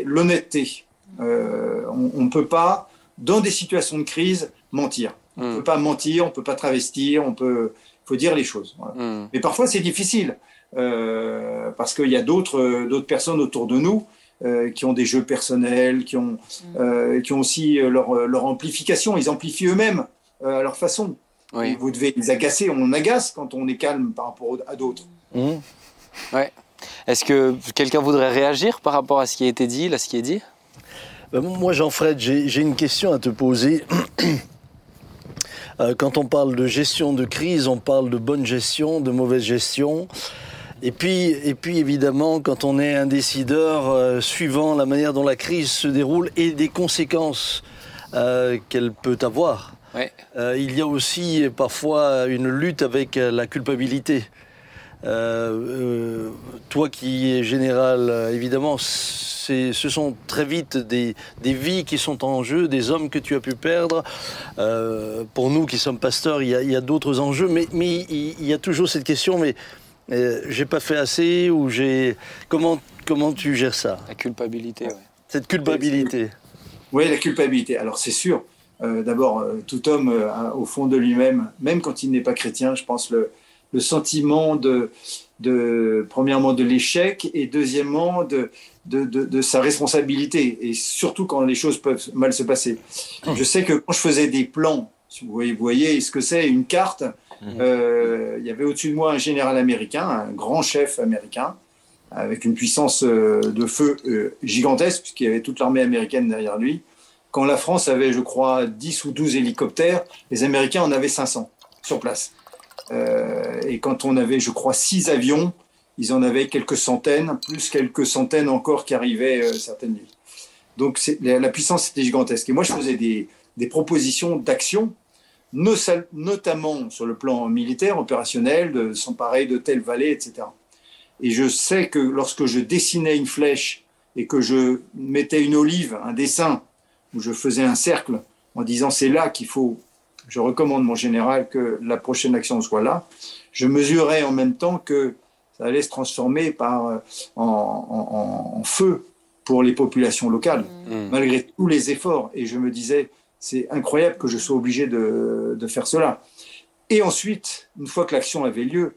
Speaker 5: l'honnêteté. Euh, on ne peut pas, dans des situations de crise, mentir. On ne
Speaker 1: Mm.
Speaker 5: peut pas mentir, on ne peut pas travestir, on peut, faut dire les choses. Voilà.
Speaker 1: Mm.
Speaker 5: Mais parfois, c'est difficile euh, parce qu'il y a d'autres personnes autour de nous euh, qui ont des jeux personnels, qui ont, euh, qui ont aussi leur, leur amplification. Ils amplifient eux-mêmes euh, à leur façon.
Speaker 1: Oui.
Speaker 5: Et Vous devez les agacer. On agace quand on est calme par rapport à d'autres.
Speaker 3: Mmh.
Speaker 1: Est-ce que quelqu'un voudrait réagir par rapport à ce qui a été dit, là, ce qui est dit?
Speaker 3: Ben, moi, Jean-Fred, j'ai une question à te poser. Euh, Quand on parle de gestion de crise, on parle de bonne gestion, de mauvaise gestion. Et puis, et puis évidemment, quand on est un décideur, euh, suivant la manière dont la crise se déroule et des conséquences euh, qu'elle peut avoir,
Speaker 1: Ouais.
Speaker 3: euh, il y a aussi parfois une lutte avec la culpabilité. Euh, euh, toi qui es général, euh, évidemment, c'est- ce sont très vite des, des vies qui sont en jeu, des hommes que tu as pu perdre. Euh, pour nous qui sommes pasteurs, il y a, il y a d'autres enjeux, mais, mais il, il y a toujours cette question, mais euh, j'ai pas fait assez ou j'ai... Comment, comment tu gères ça,
Speaker 1: La culpabilité, ouais.
Speaker 3: cette culpabilité
Speaker 5: Oui, la culpabilité. Alors c'est sûr. Euh, D'abord, euh, tout homme, euh, au fond de lui-même, même quand il n'est pas chrétien, je pense le, le sentiment de, de premièrement de l'échec et deuxièmement de, de, de, de sa responsabilité et surtout quand les choses peuvent mal se passer. Je sais que quand je faisais des plans, si vous voyez, vous voyez ce que c'est une carte. euh, il y avait au-dessus de moi un général américain, un grand chef américain, avec une puissance euh, de feu euh, gigantesque, puisqu'il y avait toute l'armée américaine derrière lui. Quand la France avait, je crois, 10 ou 12 hélicoptères, les Américains en avaient 500 sur place. Euh, et quand on avait, je crois, 6 avions, ils en avaient quelques centaines, plus quelques centaines encore qui arrivaient euh, certaines nuits. Donc la, puissance était gigantesque. Et moi, je faisais des, propositions d'action, no- notamment sur le plan militaire, opérationnel, de s'emparer de telle vallée, etc. Et je sais que lorsque je dessinais une flèche et que je mettais une olive, un dessin, où je faisais un cercle en disant c'est là qu'il faut, je recommande mon général que la prochaine action soit là, je mesurais en même temps que ça allait se transformer par, euh, en, en, feu pour les populations locales, mmh. malgré tous les efforts. Et je me disais, c'est incroyable que je sois obligé de, de, faire cela. Et ensuite, une fois que l'action avait lieu,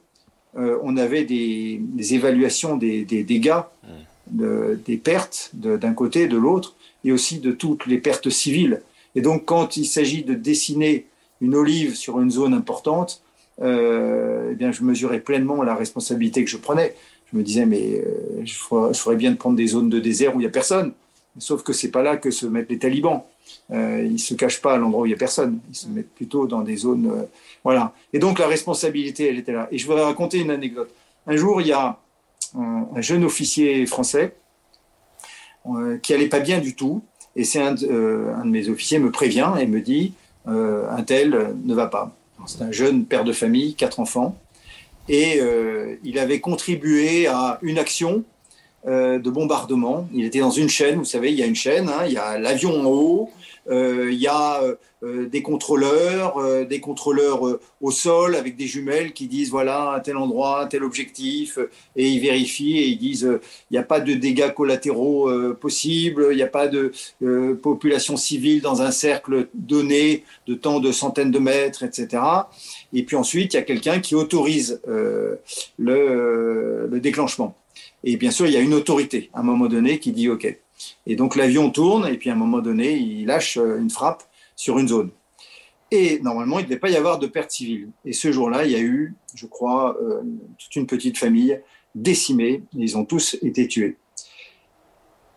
Speaker 5: euh, on avait des, des évaluations des, des dégâts, mmh. de, des pertes d'un côté de l'autre, et aussi de toutes les pertes civiles. Et donc, quand il s'agit de dessiner une olive sur une zone importante, euh, eh bien, je mesurais pleinement la responsabilité que je prenais. Je me disais, mais euh, je, ferais, bien de prendre des zones de désert où il n'y a personne. Sauf que c'est pas là que se mettent les talibans. Euh, ils se cachent pas à l'endroit où il n'y a personne. Ils se mettent plutôt dans des zones. Euh, voilà. Et donc la responsabilité, elle était là. Et je voudrais raconter une anecdote. Un jour, il y a un, un jeune officier français qui allait pas bien du tout. Et c'est un, un, de mes officiers me prévient et me dit un tel ne va pas. C'est un jeune père de famille, quatre enfants, et euh, il avait contribué à une action euh, de bombardement. Il était dans une chaîne, vous savez, il y a une chaîne, hein, il y a l'avion en haut, euh, il y a euh, des contrôleurs, euh, des contrôleurs euh, au sol avec des jumelles qui disent voilà un tel endroit, un tel objectif, et ils vérifient et ils disent il n'y a pas de dégâts collatéraux possibles, il n'y a pas de population civile dans un cercle donné de tant de centaines de mètres, etc. Et puis ensuite, il y a quelqu'un qui autorise le, le déclenchement. Et bien sûr, il y a une autorité à un moment donné qui dit OK. Et donc l'avion tourne et puis à un moment donné, il lâche une frappe sur une zone. Et normalement, il ne devait pas y avoir de pertes civiles. Et ce jour-là, il y a eu, je crois, euh, toute une petite famille décimée. Ils ont tous été tués.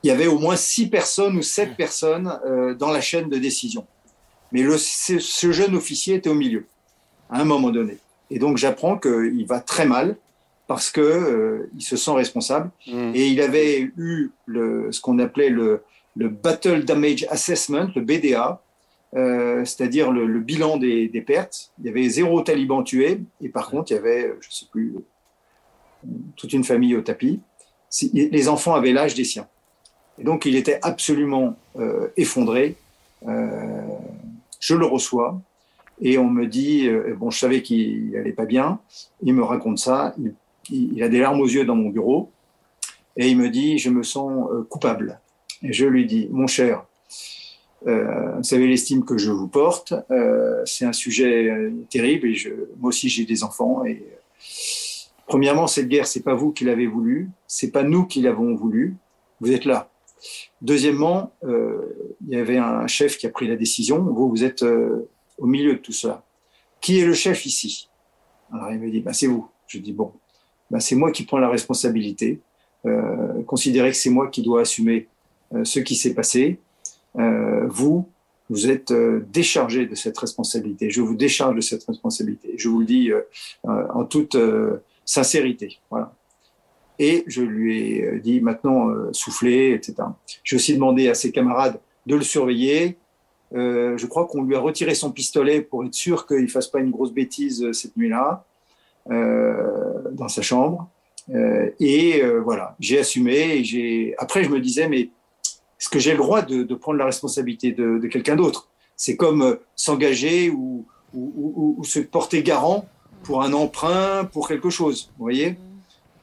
Speaker 5: Il y avait au moins six personnes ou sept personnes euh, dans la chaîne de décision. Mais le, ce jeune officier était au milieu, à un moment donné. Et donc j'apprends qu'il va très mal parce qu'il euh, se sent responsable. Mmh. Et il avait eu le, ce qu'on appelait le, le Battle Damage Assessment, le BDA, euh, c'est-à-dire le, bilan des, pertes. Il y avait zéro taliban tué, et par contre, il y avait, je ne sais plus, toute une famille au tapis. Les enfants avaient l'âge des siens. Et donc, il était absolument euh, effondré. Je le reçois, et on me dit, bon, je savais qu'il n'allait pas bien, il me raconte ça, il, il, a des larmes aux yeux dans mon bureau, et il me dit, je me sens coupable. Et je lui dis, mon cher, euh, vous savez l'estime que je vous porte. Euh, c'est un sujet euh, terrible et moi aussi j'ai des enfants. Et premièrement, cette guerre, c'est pas vous qui l'avez voulu, c'est pas nous qui l'avons voulu. Vous êtes là. Deuxièmement, il y avait un chef qui a pris la décision. Vous, vous êtes au milieu de tout ça. Qui est le chef ici? Alors il me dit, bah, c'est vous. Je dis bon, bah, c'est moi qui prends la responsabilité. considérez que c'est moi qui dois assumer ce qui s'est passé euh, vous, vous êtes euh, déchargé de cette responsabilité. Je vous décharge de cette responsabilité. Je vous le dis euh, en toute sincérité. Voilà. Et je lui ai dit maintenant souffler, etc. J'ai aussi demandé à ses camarades de le surveiller. je crois qu'on lui a retiré son pistolet pour être sûr qu'il ne fasse pas une grosse bêtise cette nuit-là dans sa chambre. et voilà, j'ai assumé. Et. Après, je me disais, mais est-ce que j'ai le droit de, prendre la responsabilité de, quelqu'un d'autre? C'est comme euh, s'engager ou, se porter garant pour un emprunt, pour quelque chose, vous voyez?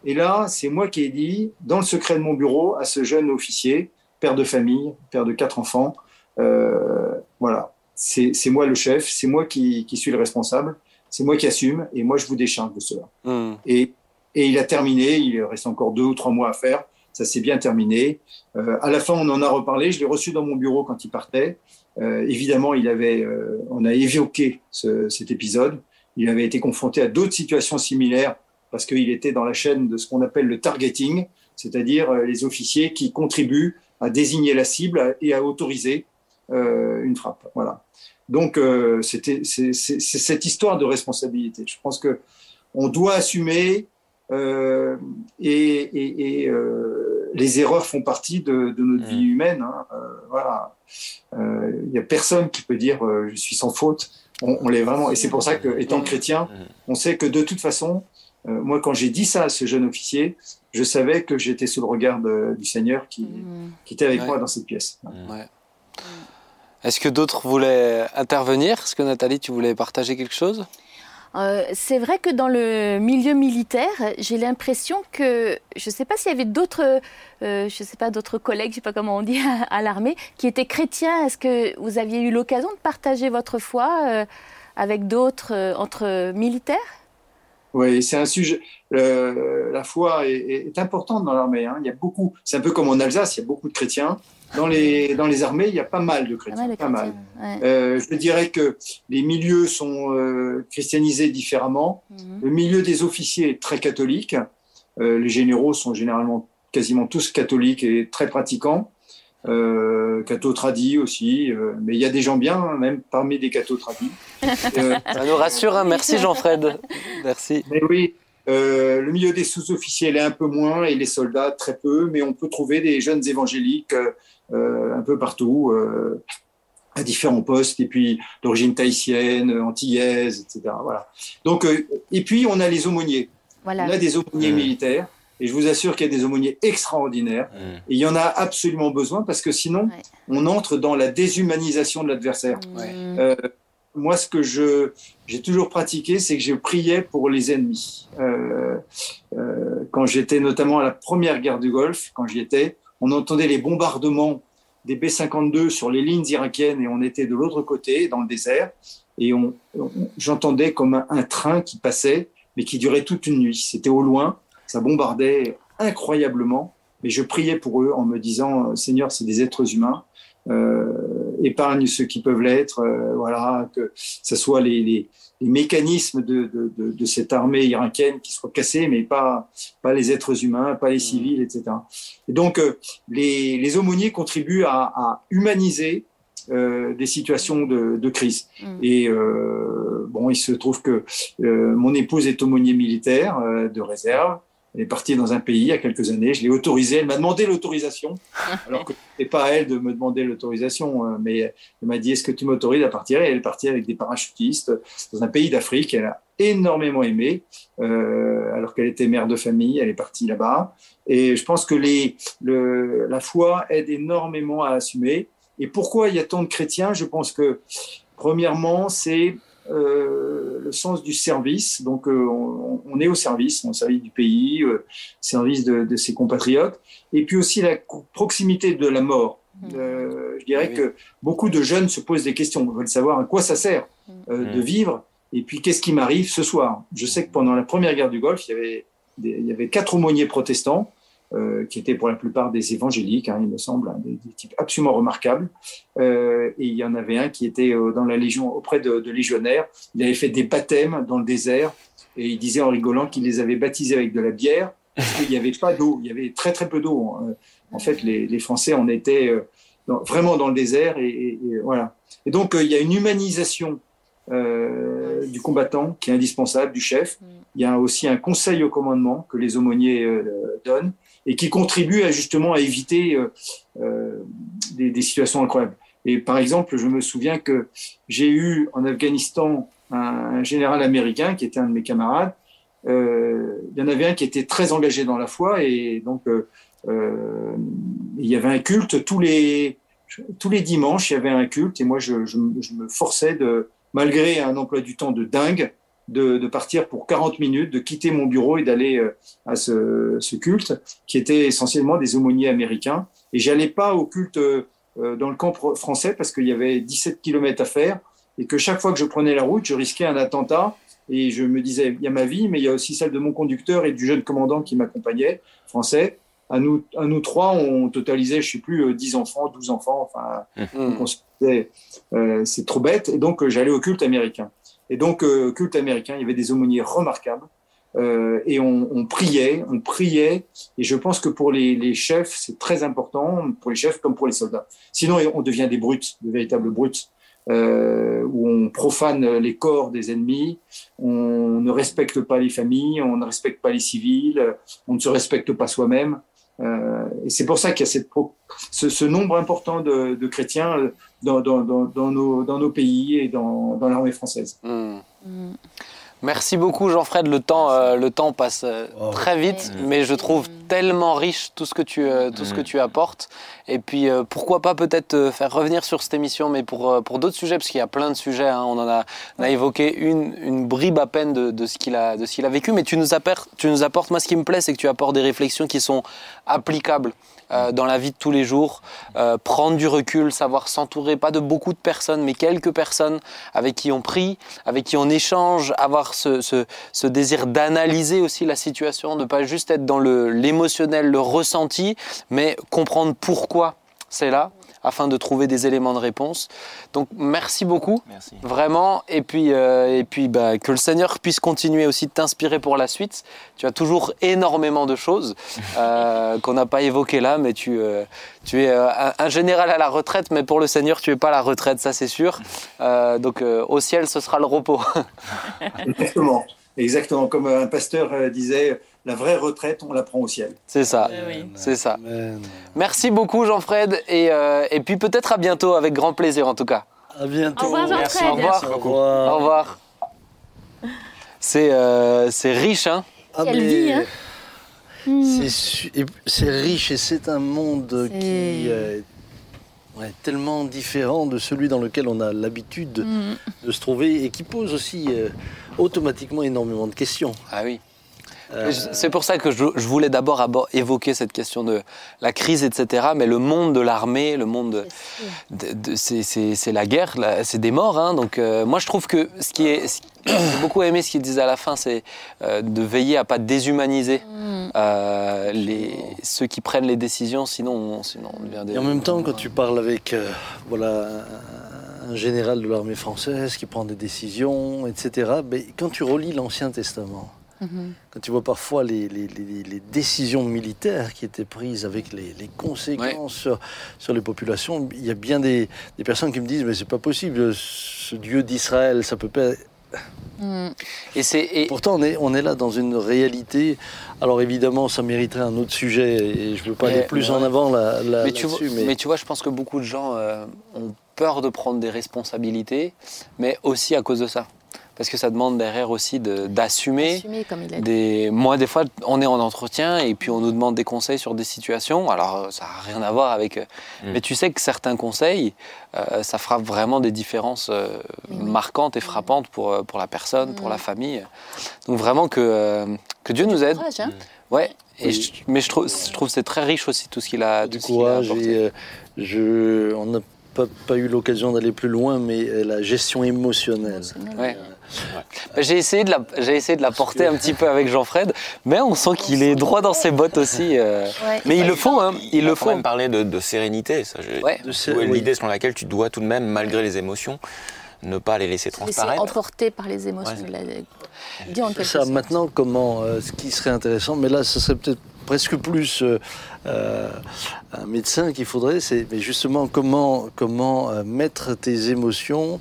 Speaker 5: Et là, c'est moi qui ai dit, dans le secret de mon bureau, à ce jeune officier, père de famille, père de quatre enfants, euh, voilà, c'est moi le chef, c'est moi qui, suis le responsable, c'est moi qui assume, et moi je vous décharge de cela. Mm. Et, et il a terminé, il reste encore deux ou trois mois à faire, ça s'est bien terminé. Euh, à la fin, on en a reparlé. Je l'ai reçu dans mon bureau quand il partait. Euh, évidemment, il avait, euh, on a évoqué ce, cet épisode. Il avait été confronté à d'autres situations similaires parce qu'il était dans la chaîne de ce qu'on appelle le targeting, c'est-à-dire euh, les officiers qui contribuent à désigner la cible et à autoriser euh, une frappe. Voilà. Donc, c'était c'est cette histoire de responsabilité. Je pense que on doit assumer euh, et, et, et euh, les erreurs font partie de, de notre vie mmh. humaine. Hein. Euh, voilà, il euh, n'y a personne qui peut dire je suis sans faute. On, on l'est vraiment, et c'est pour ça que, étant mmh. chrétien, mmh. on sait que de toute façon, Euh, moi, quand j'ai dit ça à ce jeune officier, je savais que j'étais sous le regard du Seigneur qui, mmh. qui était avec moi dans cette pièce.
Speaker 1: Ouais. Est-ce que d'autres voulaient intervenir? Est-ce que Nathalie, tu voulais partager quelque chose?
Speaker 4: Euh, c'est vrai que dans le milieu militaire, j'ai l'impression que je ne sais pas s'il y avait d'autres, euh, je sais pas d'autres collègues, je sais pas comment on dit à, l'armée, qui étaient chrétiens. Est-ce que vous aviez eu l'occasion de partager votre foi euh, avec d'autres entre militaires?
Speaker 5: Oui, c'est un sujet. la foi est, importante dans l'armée. Hein. Il y a beaucoup. C'est un peu comme en Alsace, il y a beaucoup de chrétiens. Dans les, dans les armées, il y a pas mal de chrétiens. Pas mal. Euh, je dirais que les milieux sont euh, christianisés différemment. Mhm. Le milieu des officiers est très catholique. Euh, les généraux sont généralement quasiment tous catholiques et très pratiquants. Euh, catho tradis aussi, mais il y a des gens bien, hein, même parmi des cathos tradis.
Speaker 1: Ça nous rassure, hein. merci Jean-Fred. Merci.
Speaker 5: Mais oui, euh, le milieu des sous-officiers est un peu moins et les soldats très peu, mais on peut trouver des jeunes évangéliques euh, un peu partout, euh, à différents postes, et puis d'origine tahitienne, antillaise, etc. Voilà. Donc, euh, et puis on a les aumôniers. Voilà. On a des aumôniers mmh. militaires. Et je vous assure qu'il y a des aumôniers extraordinaires. Mmh. Et il y en a absolument besoin parce que sinon, on entre dans la déshumanisation de l'adversaire. Mmh. Moi, ce que je j'ai toujours pratiqué, c'est que je priais pour les ennemis. Euh, euh, quand j'étais notamment à la première guerre du Golfe, quand j'y étais, on entendait les bombardements des B-52 sur les lignes irakiennes et on était de l'autre côté, dans le désert. Et on, j'entendais comme un, train qui passait, mais qui durait toute une nuit. C'était au loin, ça bombardait incroyablement. Mais je priais pour eux en me disant, Seigneur, c'est des êtres humains. Euh, épargne ceux qui peuvent l'être, euh, voilà, que ce soit les, les, les mécanismes de, de, de, de, cette armée irakienne qui soient cassés, mais pas, pas les êtres humains, pas les civils, etc. Et donc, euh, les, les aumôniers contribuent à, à humaniser euh, des situations de, de crise. Mm. Et euh, bon, il se trouve que euh, mon épouse est aumônier militaire de réserve. Elle est partie dans un pays il y a quelques années. Je l'ai autorisée. Elle m'a demandé l'autorisation, alors que n'est pas à elle de me demander l'autorisation. Euh, mais elle m'a dit Est-ce que tu m'autorises à partir? Et elle est partie avec des parachutistes dans un pays d'Afrique. Elle a énormément aimé, euh, alors qu'elle était mère de famille. Elle est partie là-bas. Et je pense que les, le, la foi aide énormément à assumer. Et pourquoi il y a tant de chrétiens? Je pense que, premièrement, c'est euh, le sens du service. Donc, euh, on, est au service, on est au service du pays, euh, service de, de, ses compatriotes. Et puis aussi la proximité de la mort. Mmh. Euh, je dirais que beaucoup de jeunes se posent des questions, veulent savoir à quoi ça sert mmh. de vivre. Et puis, qu'est-ce qui m'arrive ce soir? Je sais que pendant la première guerre du Golfe, il y avait, il y avait quatre aumôniers protestants euh, qui étaient pour la plupart des évangéliques, hein, il me semble, hein, des, types absolument remarquables. Euh, et il y en avait un qui était euh, dans la Légion auprès de, de, légionnaires. Il avait fait des baptêmes dans le désert et il disait en rigolant qu'il les avait baptisés avec de la bière parce qu'il n'y avait pas d'eau. Il y avait très très peu d'eau. Hein. En fait, les, les, Français en étaient vraiment dans le désert et, et, voilà. Et donc il y a une humanisation euh, du combattant qui est indispensable, du chef. Mm. Il y a aussi un conseil au commandement que les aumôniers euh, donnent et qui contribue à, justement à éviter euh, euh, des, des, situations incroyables. Et par exemple, je me souviens que j'ai eu en Afghanistan un, général américain qui était un de mes camarades. Euh, il y en avait un qui était très engagé dans la foi et donc il y avait un culte tous les tous les dimanches. Il y avait un culte et moi je, je, je me forçais de malgré un emploi du temps de dingue de, de, partir pour 40 minutes, de quitter mon bureau et d'aller euh, à ce, ce, culte, qui était essentiellement des aumôniers américains. Et j'allais pas au culte euh, dans le camp français parce qu'il y avait 17 kilomètres à faire et que chaque fois que je prenais la route, je risquais un attentat. Et je me disais, il y a ma vie, mais il y a aussi celle de mon conducteur et du jeune commandant qui m'accompagnait, français. À nous, à nous trois, on totalisait, je sais plus, 10 enfants, 12 enfants. Enfin, mmh. euh, c'est trop bête. Et donc, j'allais au culte américain. Et donc, euh, culte américain, il y avait des aumôniers remarquables. Euh, et on, priait, on priait. Et je pense que pour les, les chefs, c'est très important, pour les chefs comme pour les soldats. Sinon, on devient des brutes, de véritables brutes, euh, où on profane les corps des ennemis, on ne respecte pas les familles, on ne respecte pas les civils, on ne se respecte pas soi-même. Euh, et c'est pour ça qu'il y a cette ce, ce, nombre important de, de chrétiens dans, dans, dans, dans, nos, dans nos pays et dans, dans l'armée française.
Speaker 1: Mmh. Merci beaucoup Jean-Fred, le temps, euh, le temps passe euh,
Speaker 3: Oh.
Speaker 1: très vite, mais je trouve tellement riche tout ce que tu, euh, tout ce que tu apportes. Et puis euh, pourquoi pas peut-être te faire revenir sur cette émission, mais pour, euh, pour d'autres sujets, parce qu'il y a plein de sujets, hein. on en a, on a évoqué une, une bribe à peine de, de ce qu'il a, de ce qu'il a vécu, mais tu nous, apportes, tu nous apportes, moi ce qui me plaît, c'est que tu apportes des réflexions qui sont applicables. Euh, dans la vie de tous les jours, euh, prendre du recul, savoir s'entourer, pas de beaucoup de personnes, mais quelques personnes avec qui on prie, avec qui on échange, avoir ce, désir d'analyser aussi la situation, de pas juste être dans l'émotionnel, le ressenti, mais comprendre pourquoi c'est là, afin de trouver des éléments de réponse. Donc merci beaucoup.
Speaker 2: Merci.
Speaker 1: Vraiment, et puis, euh, et puis bah, que le Seigneur puisse continuer aussi de t'inspirer pour la suite. Tu as toujours énormément de choses euh, qu'on n'a pas évoquées là, mais tu, euh, tu es euh, un, un général à la retraite, mais pour le Seigneur, tu n'es pas à la retraite, ça c'est sûr. Euh, donc euh, au ciel, ce sera le repos.
Speaker 5: Exactement. Exactement. Comme un pasteur disait, la vraie retraite, on la prend au ciel.
Speaker 1: c'est ça.
Speaker 4: Oui.
Speaker 1: C'est ça.
Speaker 3: Amen.
Speaker 1: Merci beaucoup Jean-Fred, et, euh, et puis peut-être à bientôt, avec grand plaisir en tout cas.
Speaker 3: À bientôt.
Speaker 4: Au revoir, Jean-Fred.
Speaker 1: Au revoir.
Speaker 3: Au revoir.
Speaker 1: Au revoir. C'est euh, c'est riche, hein
Speaker 3: Ah,
Speaker 4: Quelle
Speaker 3: mais
Speaker 4: vie, hein
Speaker 3: et C'est riche et c'est un monde qui est ouais, tellement différent de celui dans lequel on a l'habitude
Speaker 4: Mm.
Speaker 3: de se trouver et qui pose aussi euh, automatiquement énormément de questions.
Speaker 1: Ah oui.
Speaker 3: Euh,
Speaker 1: C'est pour ça que je, je voulais d'abord abo- évoquer cette question de la crise, etc. Mais le monde de l'armée, le monde, de- de- c'est- c'est c'est la guerre, c'est des morts. hein. donc euh, moi je trouve que ce qui est, ce- j'ai beaucoup aimé ce qu'il disait à la fin, c'est euh, de veiller à pas déshumaniser
Speaker 4: Mm.
Speaker 1: euh, les, ceux qui prennent les décisions, sinon on, sinon on devient des.
Speaker 3: Et en même temps, quand tu parles avec euh, voilà, un, un général de l'armée française qui prend des décisions, etc., ben, quand tu relis l'Ancien Testament,
Speaker 4: Mhm.
Speaker 3: quand tu vois parfois les, les- les- les décisions militaires qui étaient prises avec les, conséquences sur, sur les populations, il y a bien des, des personnes qui me disent mais c'est pas possible, ce Dieu d'Israël, ça peut pas.
Speaker 4: Mm.
Speaker 1: Et c'est
Speaker 3: Pourtant, on est, on est là dans une réalité. Alors évidemment, ça mériterait un autre sujet et je veux pas
Speaker 1: Mais-
Speaker 3: aller plus
Speaker 1: ouais.
Speaker 3: en avant là, là-
Speaker 1: mais, tu vois,
Speaker 3: là-dessus.
Speaker 1: mais... tu vois, je pense que beaucoup de gens euh, ont peur de prendre des responsabilités, mais aussi à cause de ça. Parce que ça demande derrière aussi de- d'assumer.
Speaker 4: Assumer, comme il a dit.
Speaker 1: Des... Moi, des fois, on est en entretien et puis on nous demande des conseils sur des situations. Alors, euh, ça n'a rien à voir avec. euh,
Speaker 2: Mm.
Speaker 1: Mais tu sais que certains conseils, euh, ça fera vraiment des différences euh, marquantes et frappantes pour, pour la personne, pour
Speaker 4: Mm.
Speaker 1: la famille. Donc, vraiment que, euh, que Dieu nous aide.
Speaker 4: Courage, hein.
Speaker 1: Ouais. Et
Speaker 3: Oui.
Speaker 1: je- mais je trouve, je trouve que c'est très riche aussi tout ce qu'il a,
Speaker 3: du
Speaker 1: tout ce qu'il a
Speaker 3: courage.
Speaker 1: apporté.
Speaker 3: Et, euh, je, on n'a pas, pas eu l'occasion d'aller plus loin, mais la gestion émotionnelle.
Speaker 4: Émotionnel.
Speaker 1: Ouais. J'ai essayé de la, j'ai essayé de la porter
Speaker 3: que-
Speaker 1: un petit peu avec Jean-Fred, mais on sent qu'il est droit dans ses bottes aussi. euh.
Speaker 4: Ouais.
Speaker 1: Mais il le faut, hein. Il
Speaker 2: Il
Speaker 1: le faut.
Speaker 2: même parlé de, de sérénité. Ça,
Speaker 1: Ouais.
Speaker 3: De oui.
Speaker 2: L'idée selon laquelle tu dois tout de même, malgré les émotions, ne pas les laisser
Speaker 4: Laisser
Speaker 2: transparaître.
Speaker 4: emporter par les émotions.
Speaker 2: Ouais.
Speaker 4: il a dit en quelque
Speaker 3: Ça, maintenant, comment, euh, ce qui serait intéressant, mais là, ce serait peut-être presque plus euh, euh, un médecin qu'il faudrait, c'est mais justement comment, comment euh, mettre tes émotions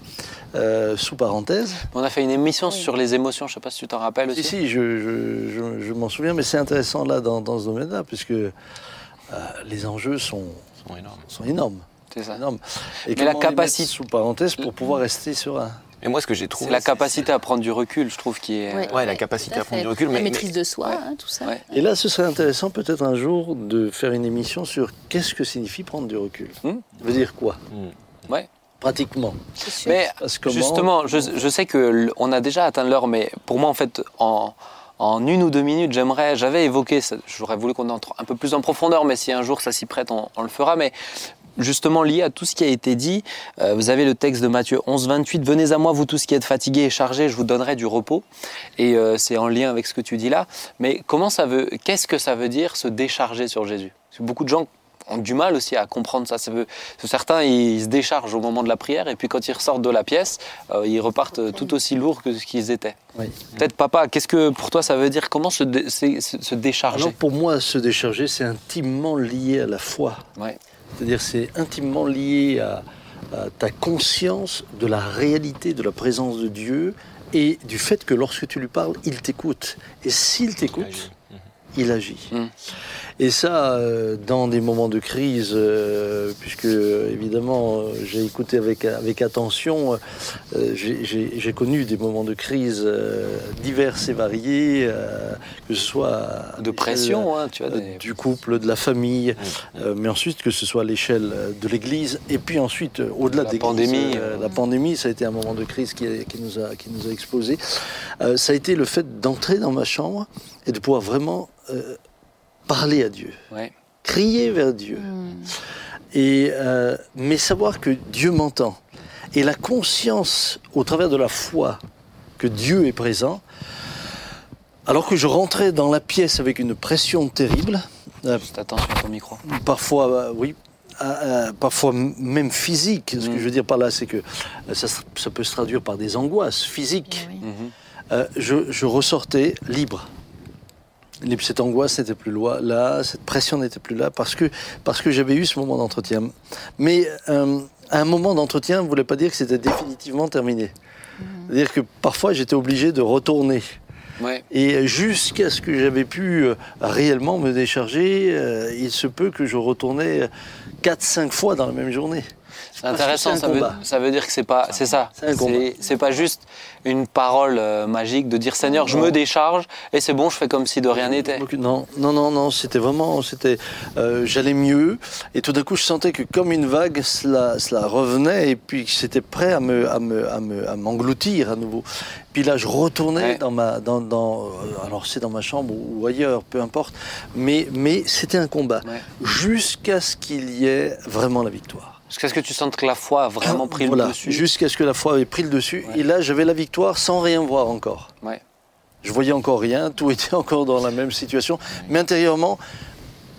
Speaker 3: euh, sous parenthèse.
Speaker 1: On a fait une émission
Speaker 4: Oui.
Speaker 1: sur les émotions, je sais pas si tu t'en rappelles aussi.
Speaker 3: Si, si, je, je- je- je m'en souviens, mais c'est intéressant là dans, dans ce domaine-là, puisque euh, les enjeux sont,
Speaker 2: Sont énormes.
Speaker 3: sont énormes.
Speaker 1: C'est ça.
Speaker 3: énormes. Et
Speaker 1: Mais la capacité-
Speaker 3: sous parenthèse pour pouvoir rester serein.
Speaker 2: Et moi, ce que j'ai
Speaker 1: C'est
Speaker 2: trouvé.
Speaker 1: la capacité à prendre du recul, je trouve, qui est.
Speaker 4: Ouais.
Speaker 2: Ouais, la capacité à prendre du recul,
Speaker 4: La
Speaker 2: mais-
Speaker 4: maîtrise
Speaker 2: mais-
Speaker 4: de soi,
Speaker 1: Ouais.
Speaker 4: hein, tout ça.
Speaker 1: Ouais.
Speaker 3: Et là, ce serait intéressant peut-être un jour de faire une émission sur qu'est-ce que signifie prendre du recul.
Speaker 1: Hmm.
Speaker 3: Ça veut dire quoi?
Speaker 2: Hmm.
Speaker 1: Ouais.
Speaker 3: Pratiquement.
Speaker 1: Mais
Speaker 3: Parce que comment-
Speaker 1: justement, je, je sais que l- on a déjà atteint l'heure, mais pour moi, en fait, en, en une ou deux minutes, j'aimerais, j'avais évoqué, j'aurais voulu qu'on entre un peu plus en profondeur, mais si un jour ça s'y prête, on, on le fera. Mais justement lié à tout ce qui a été dit, euh, vous avez le texte de Matthieu 11, 28, Venez à moi, vous tous qui êtes fatigués et chargés, je vous donnerai du repos. Et euh, c'est en lien avec ce que tu dis là. Mais comment ça veut, qu'est-ce que ça veut dire se décharger sur Jésus? Parce que beaucoup de gens ont du mal aussi à comprendre ça. certains, ils se déchargent au moment de la prière, et puis quand ils ressortent de la pièce, euh, ils repartent euh, tout aussi lourds que ce qu'ils étaient.
Speaker 3: Oui.
Speaker 1: Peut-être, papa, qu'est-ce que pour toi ça veut dire? Comment se, dé- décharger?
Speaker 3: Alors pour moi, se décharger, c'est intimement lié à la foi. C'est-à-dire c'est intimement lié à, à ta conscience de la réalité de la présence de Dieu et du fait que lorsque tu lui parles, il t'écoute. Et s'il t'écoute, il agit.
Speaker 1: Mm.
Speaker 3: Et ça, euh, dans des moments de crise, euh, puisque évidemment euh, j'ai écouté avec, avec attention, j'ai- connu des moments de crise divers et variés, que ce soit
Speaker 1: De pression, hein, tu vois. des-
Speaker 3: du couple, de la famille, euh, mais ensuite que ce soit à l'échelle de l'Église, et puis ensuite au-delà
Speaker 1: La
Speaker 3: de l'Église,
Speaker 1: pandémie,
Speaker 3: euh. la pandémie, ça a été un moment de crise qui, nous a qui nous a explosé. Euh, ça a été le fait d'entrer dans ma chambre et de pouvoir vraiment euh, parler à Dieu,
Speaker 1: Ouais.
Speaker 3: crier vers Dieu, et euh, mais savoir que Dieu m'entend et la conscience au travers de la foi que Dieu est présent. Alors que je rentrais dans la pièce avec une pression terrible, euh,
Speaker 1: Juste attention à ton micro.
Speaker 3: parfois, euh, oui, euh, parfois même physique. Ce que
Speaker 1: Mm.
Speaker 3: je veux dire par là, c'est que ça, peut se traduire par des angoisses physiques.
Speaker 4: Oui.
Speaker 1: Mhm.
Speaker 3: Euh, je, je ressortais libre. Cette angoisse n'était plus là, cette pression n'était plus là, parce que, parce que j'avais eu ce moment d'entretien. Mais euh, un moment d'entretien ne voulait pas dire que c'était définitivement terminé. C'est-à-dire que parfois j'étais obligé de retourner.
Speaker 1: Ouais.
Speaker 3: Et jusqu'à ce que j'avais pu euh, réellement me décharger, euh, il se peut que je retournais 4-5 fois dans la même journée.
Speaker 1: C'est intéressant, ça veut, ça veut dire que c'est pas, c'est ça.
Speaker 3: C'est un combat.
Speaker 1: C'est c'est pas juste une parole euh, magique de dire Seigneur, je me décharge et c'est bon, je fais comme si de rien n'était.
Speaker 3: Non, non, non, non, c'était vraiment, c'était, euh, j'allais mieux, et tout d'un coup, je sentais que comme une vague, cela, cela revenait, et puis que c'était prêt à me, à me, à me, à m'engloutir à nouveau. Puis là, je retournais
Speaker 1: Ouais.
Speaker 3: dans ma, dans, dans, euh, alors c'est dans ma chambre ou ailleurs, peu importe, mais, mais c'était un combat
Speaker 1: Ouais.
Speaker 3: jusqu'à ce qu'il y ait vraiment la victoire.
Speaker 1: Jusqu'à ce que tu sentes que la foi a vraiment pris
Speaker 3: Voilà,
Speaker 1: le dessus.
Speaker 3: Jusqu'à ce que la foi ait pris le dessus,
Speaker 1: Ouais.
Speaker 3: et là, j'avais la victoire sans rien voir encore.
Speaker 1: Ouais.
Speaker 3: Je voyais encore rien, tout était encore dans la même situation, mais intérieurement,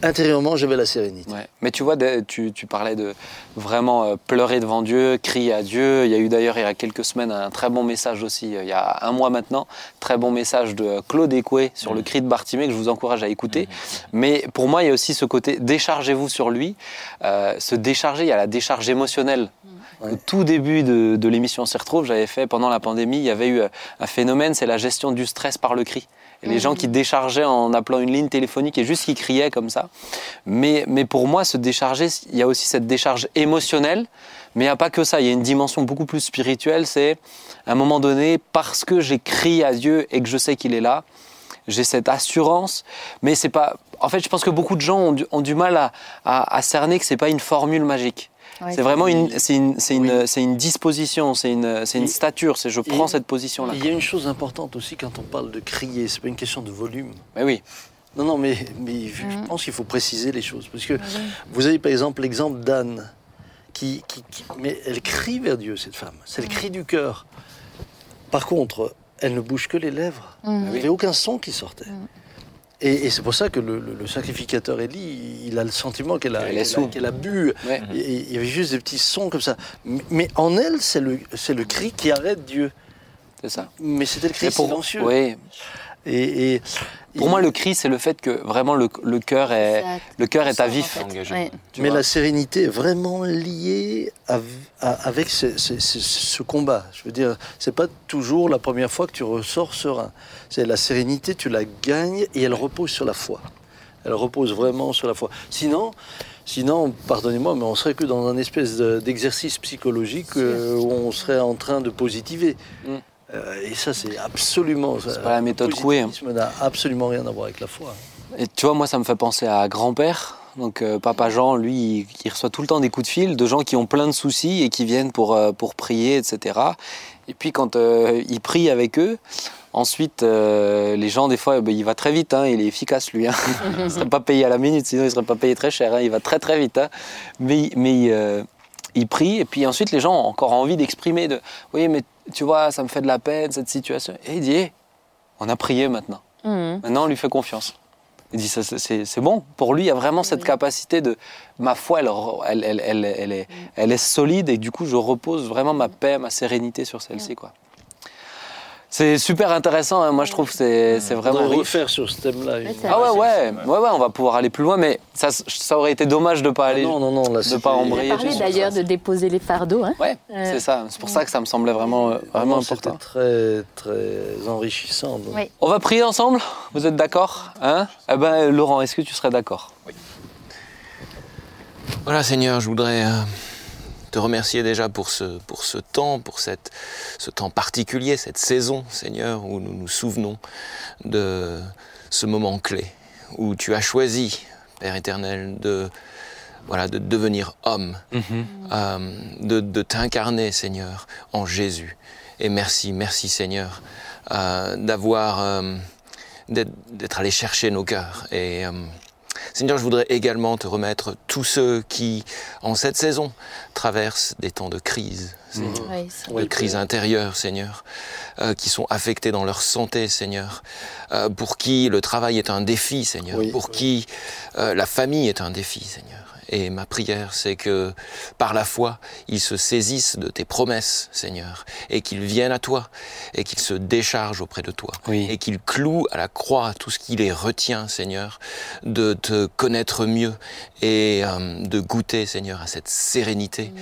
Speaker 3: intérieurement, j'avais la sérénité.
Speaker 1: Ouais. Mais tu vois, tu, tu parlais de vraiment euh, pleurer devant Dieu, crier à Dieu. Il y a eu d'ailleurs il y a quelques semaines un très bon message aussi, euh, il y a un mois maintenant, très bon message de Claude Écoué sur le cri de Bartimée que je vous encourage à écouter. Mais pour moi, il y a aussi ce côté déchargez-vous sur lui. Euh, se décharger, il y a la décharge émotionnelle. Au tout début de, de l'émission s'y retrouve, j'avais fait pendant la pandémie, il y avait eu un phénomène, c'est la gestion du stress par le cri. Et les gens qui déchargeaient en appelant une ligne téléphonique et juste qui criaient comme ça. Mais, mais pour moi, se décharger, il y a aussi cette décharge émotionnelle. Mais il n'y a pas que ça, il y a une dimension beaucoup plus spirituelle. C'est à un moment donné, parce que j'ai crié à Dieu et que je sais qu'il est là, j'ai cette assurance. Mais c'est pas. En fait, je pense que beaucoup de gens ont du, ont du mal à, à- à cerner que c'est pas une formule magique.
Speaker 4: Ouais.
Speaker 1: C'est vraiment une, c'est une, c'est une,
Speaker 3: Oui.
Speaker 1: c'est une disposition, c'est une, c'est une stature. C'est je prends
Speaker 3: et-
Speaker 1: cette position-là.
Speaker 3: Il y a une chose importante aussi quand on parle de crier, c'est pas une question de volume.
Speaker 1: Mais oui.
Speaker 3: Non, non, mais, mais je je pense qu'il faut préciser les choses. Parce que vous avez par exemple l'exemple d'Anne, qui, qui- qui- mais elle crie vers Dieu, cette femme. C'est le cri du cœur. Par contre, elle ne bouge que les lèvres. Il n'y avait aucun son qui sortait. Et, et c'est pour ça que le, le- le sacrificateur Élie, il a le sentiment qu'elle a, qu'elle a- bu.
Speaker 1: Ouais.
Speaker 3: Et il y avait juste des petits sons comme ça. Mais, en elle, c'est le, c'est le cri qui arrête Dieu.
Speaker 1: C'est ça.
Speaker 3: Mais c'était le cri
Speaker 1: pour,
Speaker 3: silencieux.
Speaker 1: oui.
Speaker 3: Et, et-
Speaker 1: pour
Speaker 3: et-
Speaker 1: moi, le cri, c'est le fait que vraiment le, le cœur est, le cœur est à
Speaker 4: en
Speaker 1: vif.
Speaker 4: fait.
Speaker 2: Engagé.
Speaker 4: Ouais.
Speaker 1: tu
Speaker 3: mais la sérénité est vraiment liée à- à- avec ce, ce- ce- ce combat. Je veux dire, c'est pas toujours la première fois que tu ressors serein. C'est la sérénité, tu la gagnes et elle repose sur la foi. Elle repose vraiment sur la foi. Sinon, sinon, pardonnez-moi, mais on serait que dans un espèce de- d'exercice psychologique euh, où on serait en train de positiver.
Speaker 1: Mm.
Speaker 3: Euh, et ça, c'est absolument.
Speaker 1: C'est pas la méthode
Speaker 3: Le
Speaker 1: Coué, hein.
Speaker 3: n'a absolument rien à voir avec la foi.
Speaker 1: Et tu vois, moi, ça me fait penser à grand-père. Donc, euh, papa Jean, lui, il, il reçoit tout le temps des coups de fil de gens qui ont plein de soucis et qui viennent pour, euh, pour prier, etc. Et puis, quand euh, il prie avec eux, ensuite, euh, les gens, des fois, ben, il va très vite. hein, il est efficace, lui. Hein. il ne serait pas payé à la minute, sinon il ne serait pas payé très cher. hein, il va très, très vite. hein. Mais, mais euh, il prie. Et puis ensuite, les gens ont encore envie d'exprimer de Oui, mais tu vois, ça me fait de la peine, cette situation. Et il dit On a prié maintenant.
Speaker 4: Mhm.
Speaker 1: Maintenant, on lui fait confiance. Il dit, c'est- bon. Pour lui, il y a vraiment cette capacité de... Ma foi, elle, elle, elle, elle, elle est, elle est solide et du coup, je repose vraiment ma paix, ma sérénité sur celle-ci. quoi. C'est super intéressant, hein. moi je trouve que c'est c'est
Speaker 3: On
Speaker 1: vraiment
Speaker 3: va
Speaker 1: riche.
Speaker 3: refaire sur ce thème-là. une-
Speaker 1: Ah ouais, ouais, ouais, ouais, on va pouvoir aller plus loin, mais ça, ça aurait été dommage de pas
Speaker 3: Ah
Speaker 1: aller.
Speaker 3: non, non, non, là,
Speaker 1: de pas
Speaker 4: On
Speaker 1: embrayer
Speaker 4: a parlé
Speaker 1: juste sur
Speaker 4: d'ailleurs de déposer les fardeaux. Hein.
Speaker 1: Ouais,
Speaker 4: Euh,
Speaker 1: c'est ça. C'est pour ça que ça me semblait vraiment, euh, vraiment
Speaker 3: Non, C'était
Speaker 1: important.
Speaker 3: très, très enrichissant. donc.
Speaker 4: Oui.
Speaker 1: On va prier ensemble? Vous êtes d'accord hein? Eh ben, Laurent, est-ce que tu serais d'accord?
Speaker 2: Voilà, Seigneur, je voudrais euh, te remercier déjà pour ce, pour ce temps, pour cette, ce temps particulier, cette saison, Seigneur, où nous nous souvenons de ce moment clé, où tu as choisi, Père éternel, de, voilà, de devenir homme, euh, de, de t'incarner, Seigneur, en Jésus. Et merci, merci, Seigneur, euh, d'avoir, euh, d'être d'être allé chercher nos cœurs. Et. Seigneur, je voudrais également te remettre tous ceux qui, en cette saison, traversent des temps de crise, Seigneur,
Speaker 4: Oui, c'est-
Speaker 2: de
Speaker 3: Oui,
Speaker 2: crise intérieure, Seigneur, euh, qui sont affectés dans leur santé, Seigneur, euh, pour qui le travail est un défi, Seigneur,
Speaker 3: Oui.
Speaker 2: pour qui euh, la famille est un défi, Seigneur. Et ma prière, c'est que par la foi, ils se saisissent de tes promesses, Seigneur, et qu'ils viennent à toi, et qu'ils se déchargent auprès de toi,
Speaker 1: Oui.
Speaker 2: et qu'ils clouent à la croix tout ce qui les retient, Seigneur, de te connaître mieux et euh, de goûter, Seigneur, à cette sérénité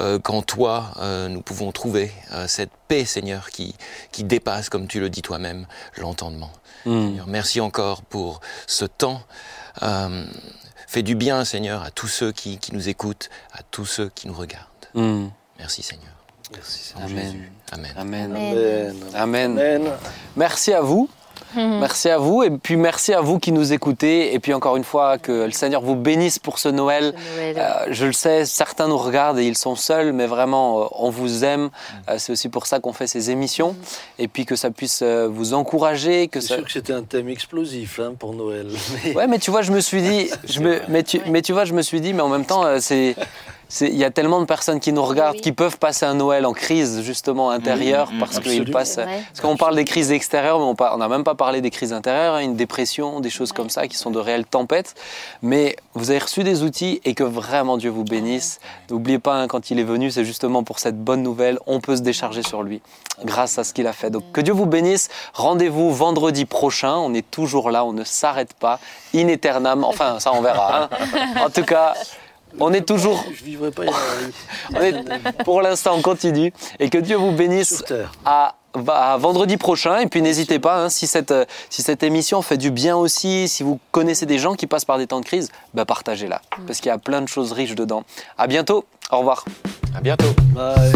Speaker 2: euh, qu'en toi euh, nous pouvons trouver euh, cette paix, Seigneur, qui, qui dépasse, comme tu le dis toi-même, l'entendement.
Speaker 1: Hmm.
Speaker 2: Seigneur, merci encore pour ce temps. Fais du bien, Seigneur, à tous ceux qui, qui nous écoutent, à tous ceux qui nous regardent.
Speaker 1: Hmm.
Speaker 2: Merci, Seigneur.
Speaker 3: Merci, Seigneur.
Speaker 1: Amen.
Speaker 2: Jésus. Amen.
Speaker 1: Amen.
Speaker 4: Amen.
Speaker 3: Amen.
Speaker 1: Amen.
Speaker 3: Amen.
Speaker 1: Merci à vous.
Speaker 4: Mhm.
Speaker 1: Merci à vous et puis merci à vous qui nous écoutez et puis encore une fois que le Seigneur vous bénisse pour ce Noël.
Speaker 4: Ce Noël.
Speaker 1: Euh, je le sais, certains nous regardent et ils sont seuls, mais vraiment, euh, on vous aime. Euh, c'est aussi pour ça qu'on fait ces émissions et puis que ça puisse euh, vous encourager, que
Speaker 3: C'est
Speaker 1: ça,
Speaker 3: sûr que c'était un thème explosif hein, pour Noël. Mais-
Speaker 1: Ouais, mais tu vois, je me suis dit, je me, mais, tu, mais tu vois, je me suis dit, mais en même temps, euh, c'est, il y a tellement de personnes qui nous regardent,
Speaker 4: Oui.
Speaker 1: qui peuvent passer un Noël en crise justement intérieure
Speaker 2: Mmh, mmh,
Speaker 1: parce qu'ils passent.
Speaker 4: Vrai.
Speaker 1: Parce qu'on parle des crises extérieures, mais on n'a même pas parlé des crises intérieures, hein, une dépression, des choses comme ça qui sont de réelles tempêtes. Mais vous avez reçu des outils et que vraiment Dieu vous bénisse. N'oubliez pas, hein, quand il est venu, c'est justement pour cette bonne nouvelle. On peut se décharger sur lui grâce à ce qu'il a fait. Donc que Dieu vous bénisse. Rendez-vous vendredi prochain. On est toujours là, on ne s'arrête pas. In aeternam. Enfin, ça on verra. hein. En tout cas, on est toujours.
Speaker 3: Je vivrai pas
Speaker 1: on est- pour l'instant, on continue. Et que Dieu vous bénisse à, à vendredi prochain. Et puis n'hésitez pas, hein, si, cette, si cette émission fait du bien aussi, si vous connaissez des gens qui passent par des temps de crise, bah partagez-la. Parce qu'il y a plein de choses riches dedans. À bientôt. Au revoir.
Speaker 2: À bientôt.
Speaker 3: Bye.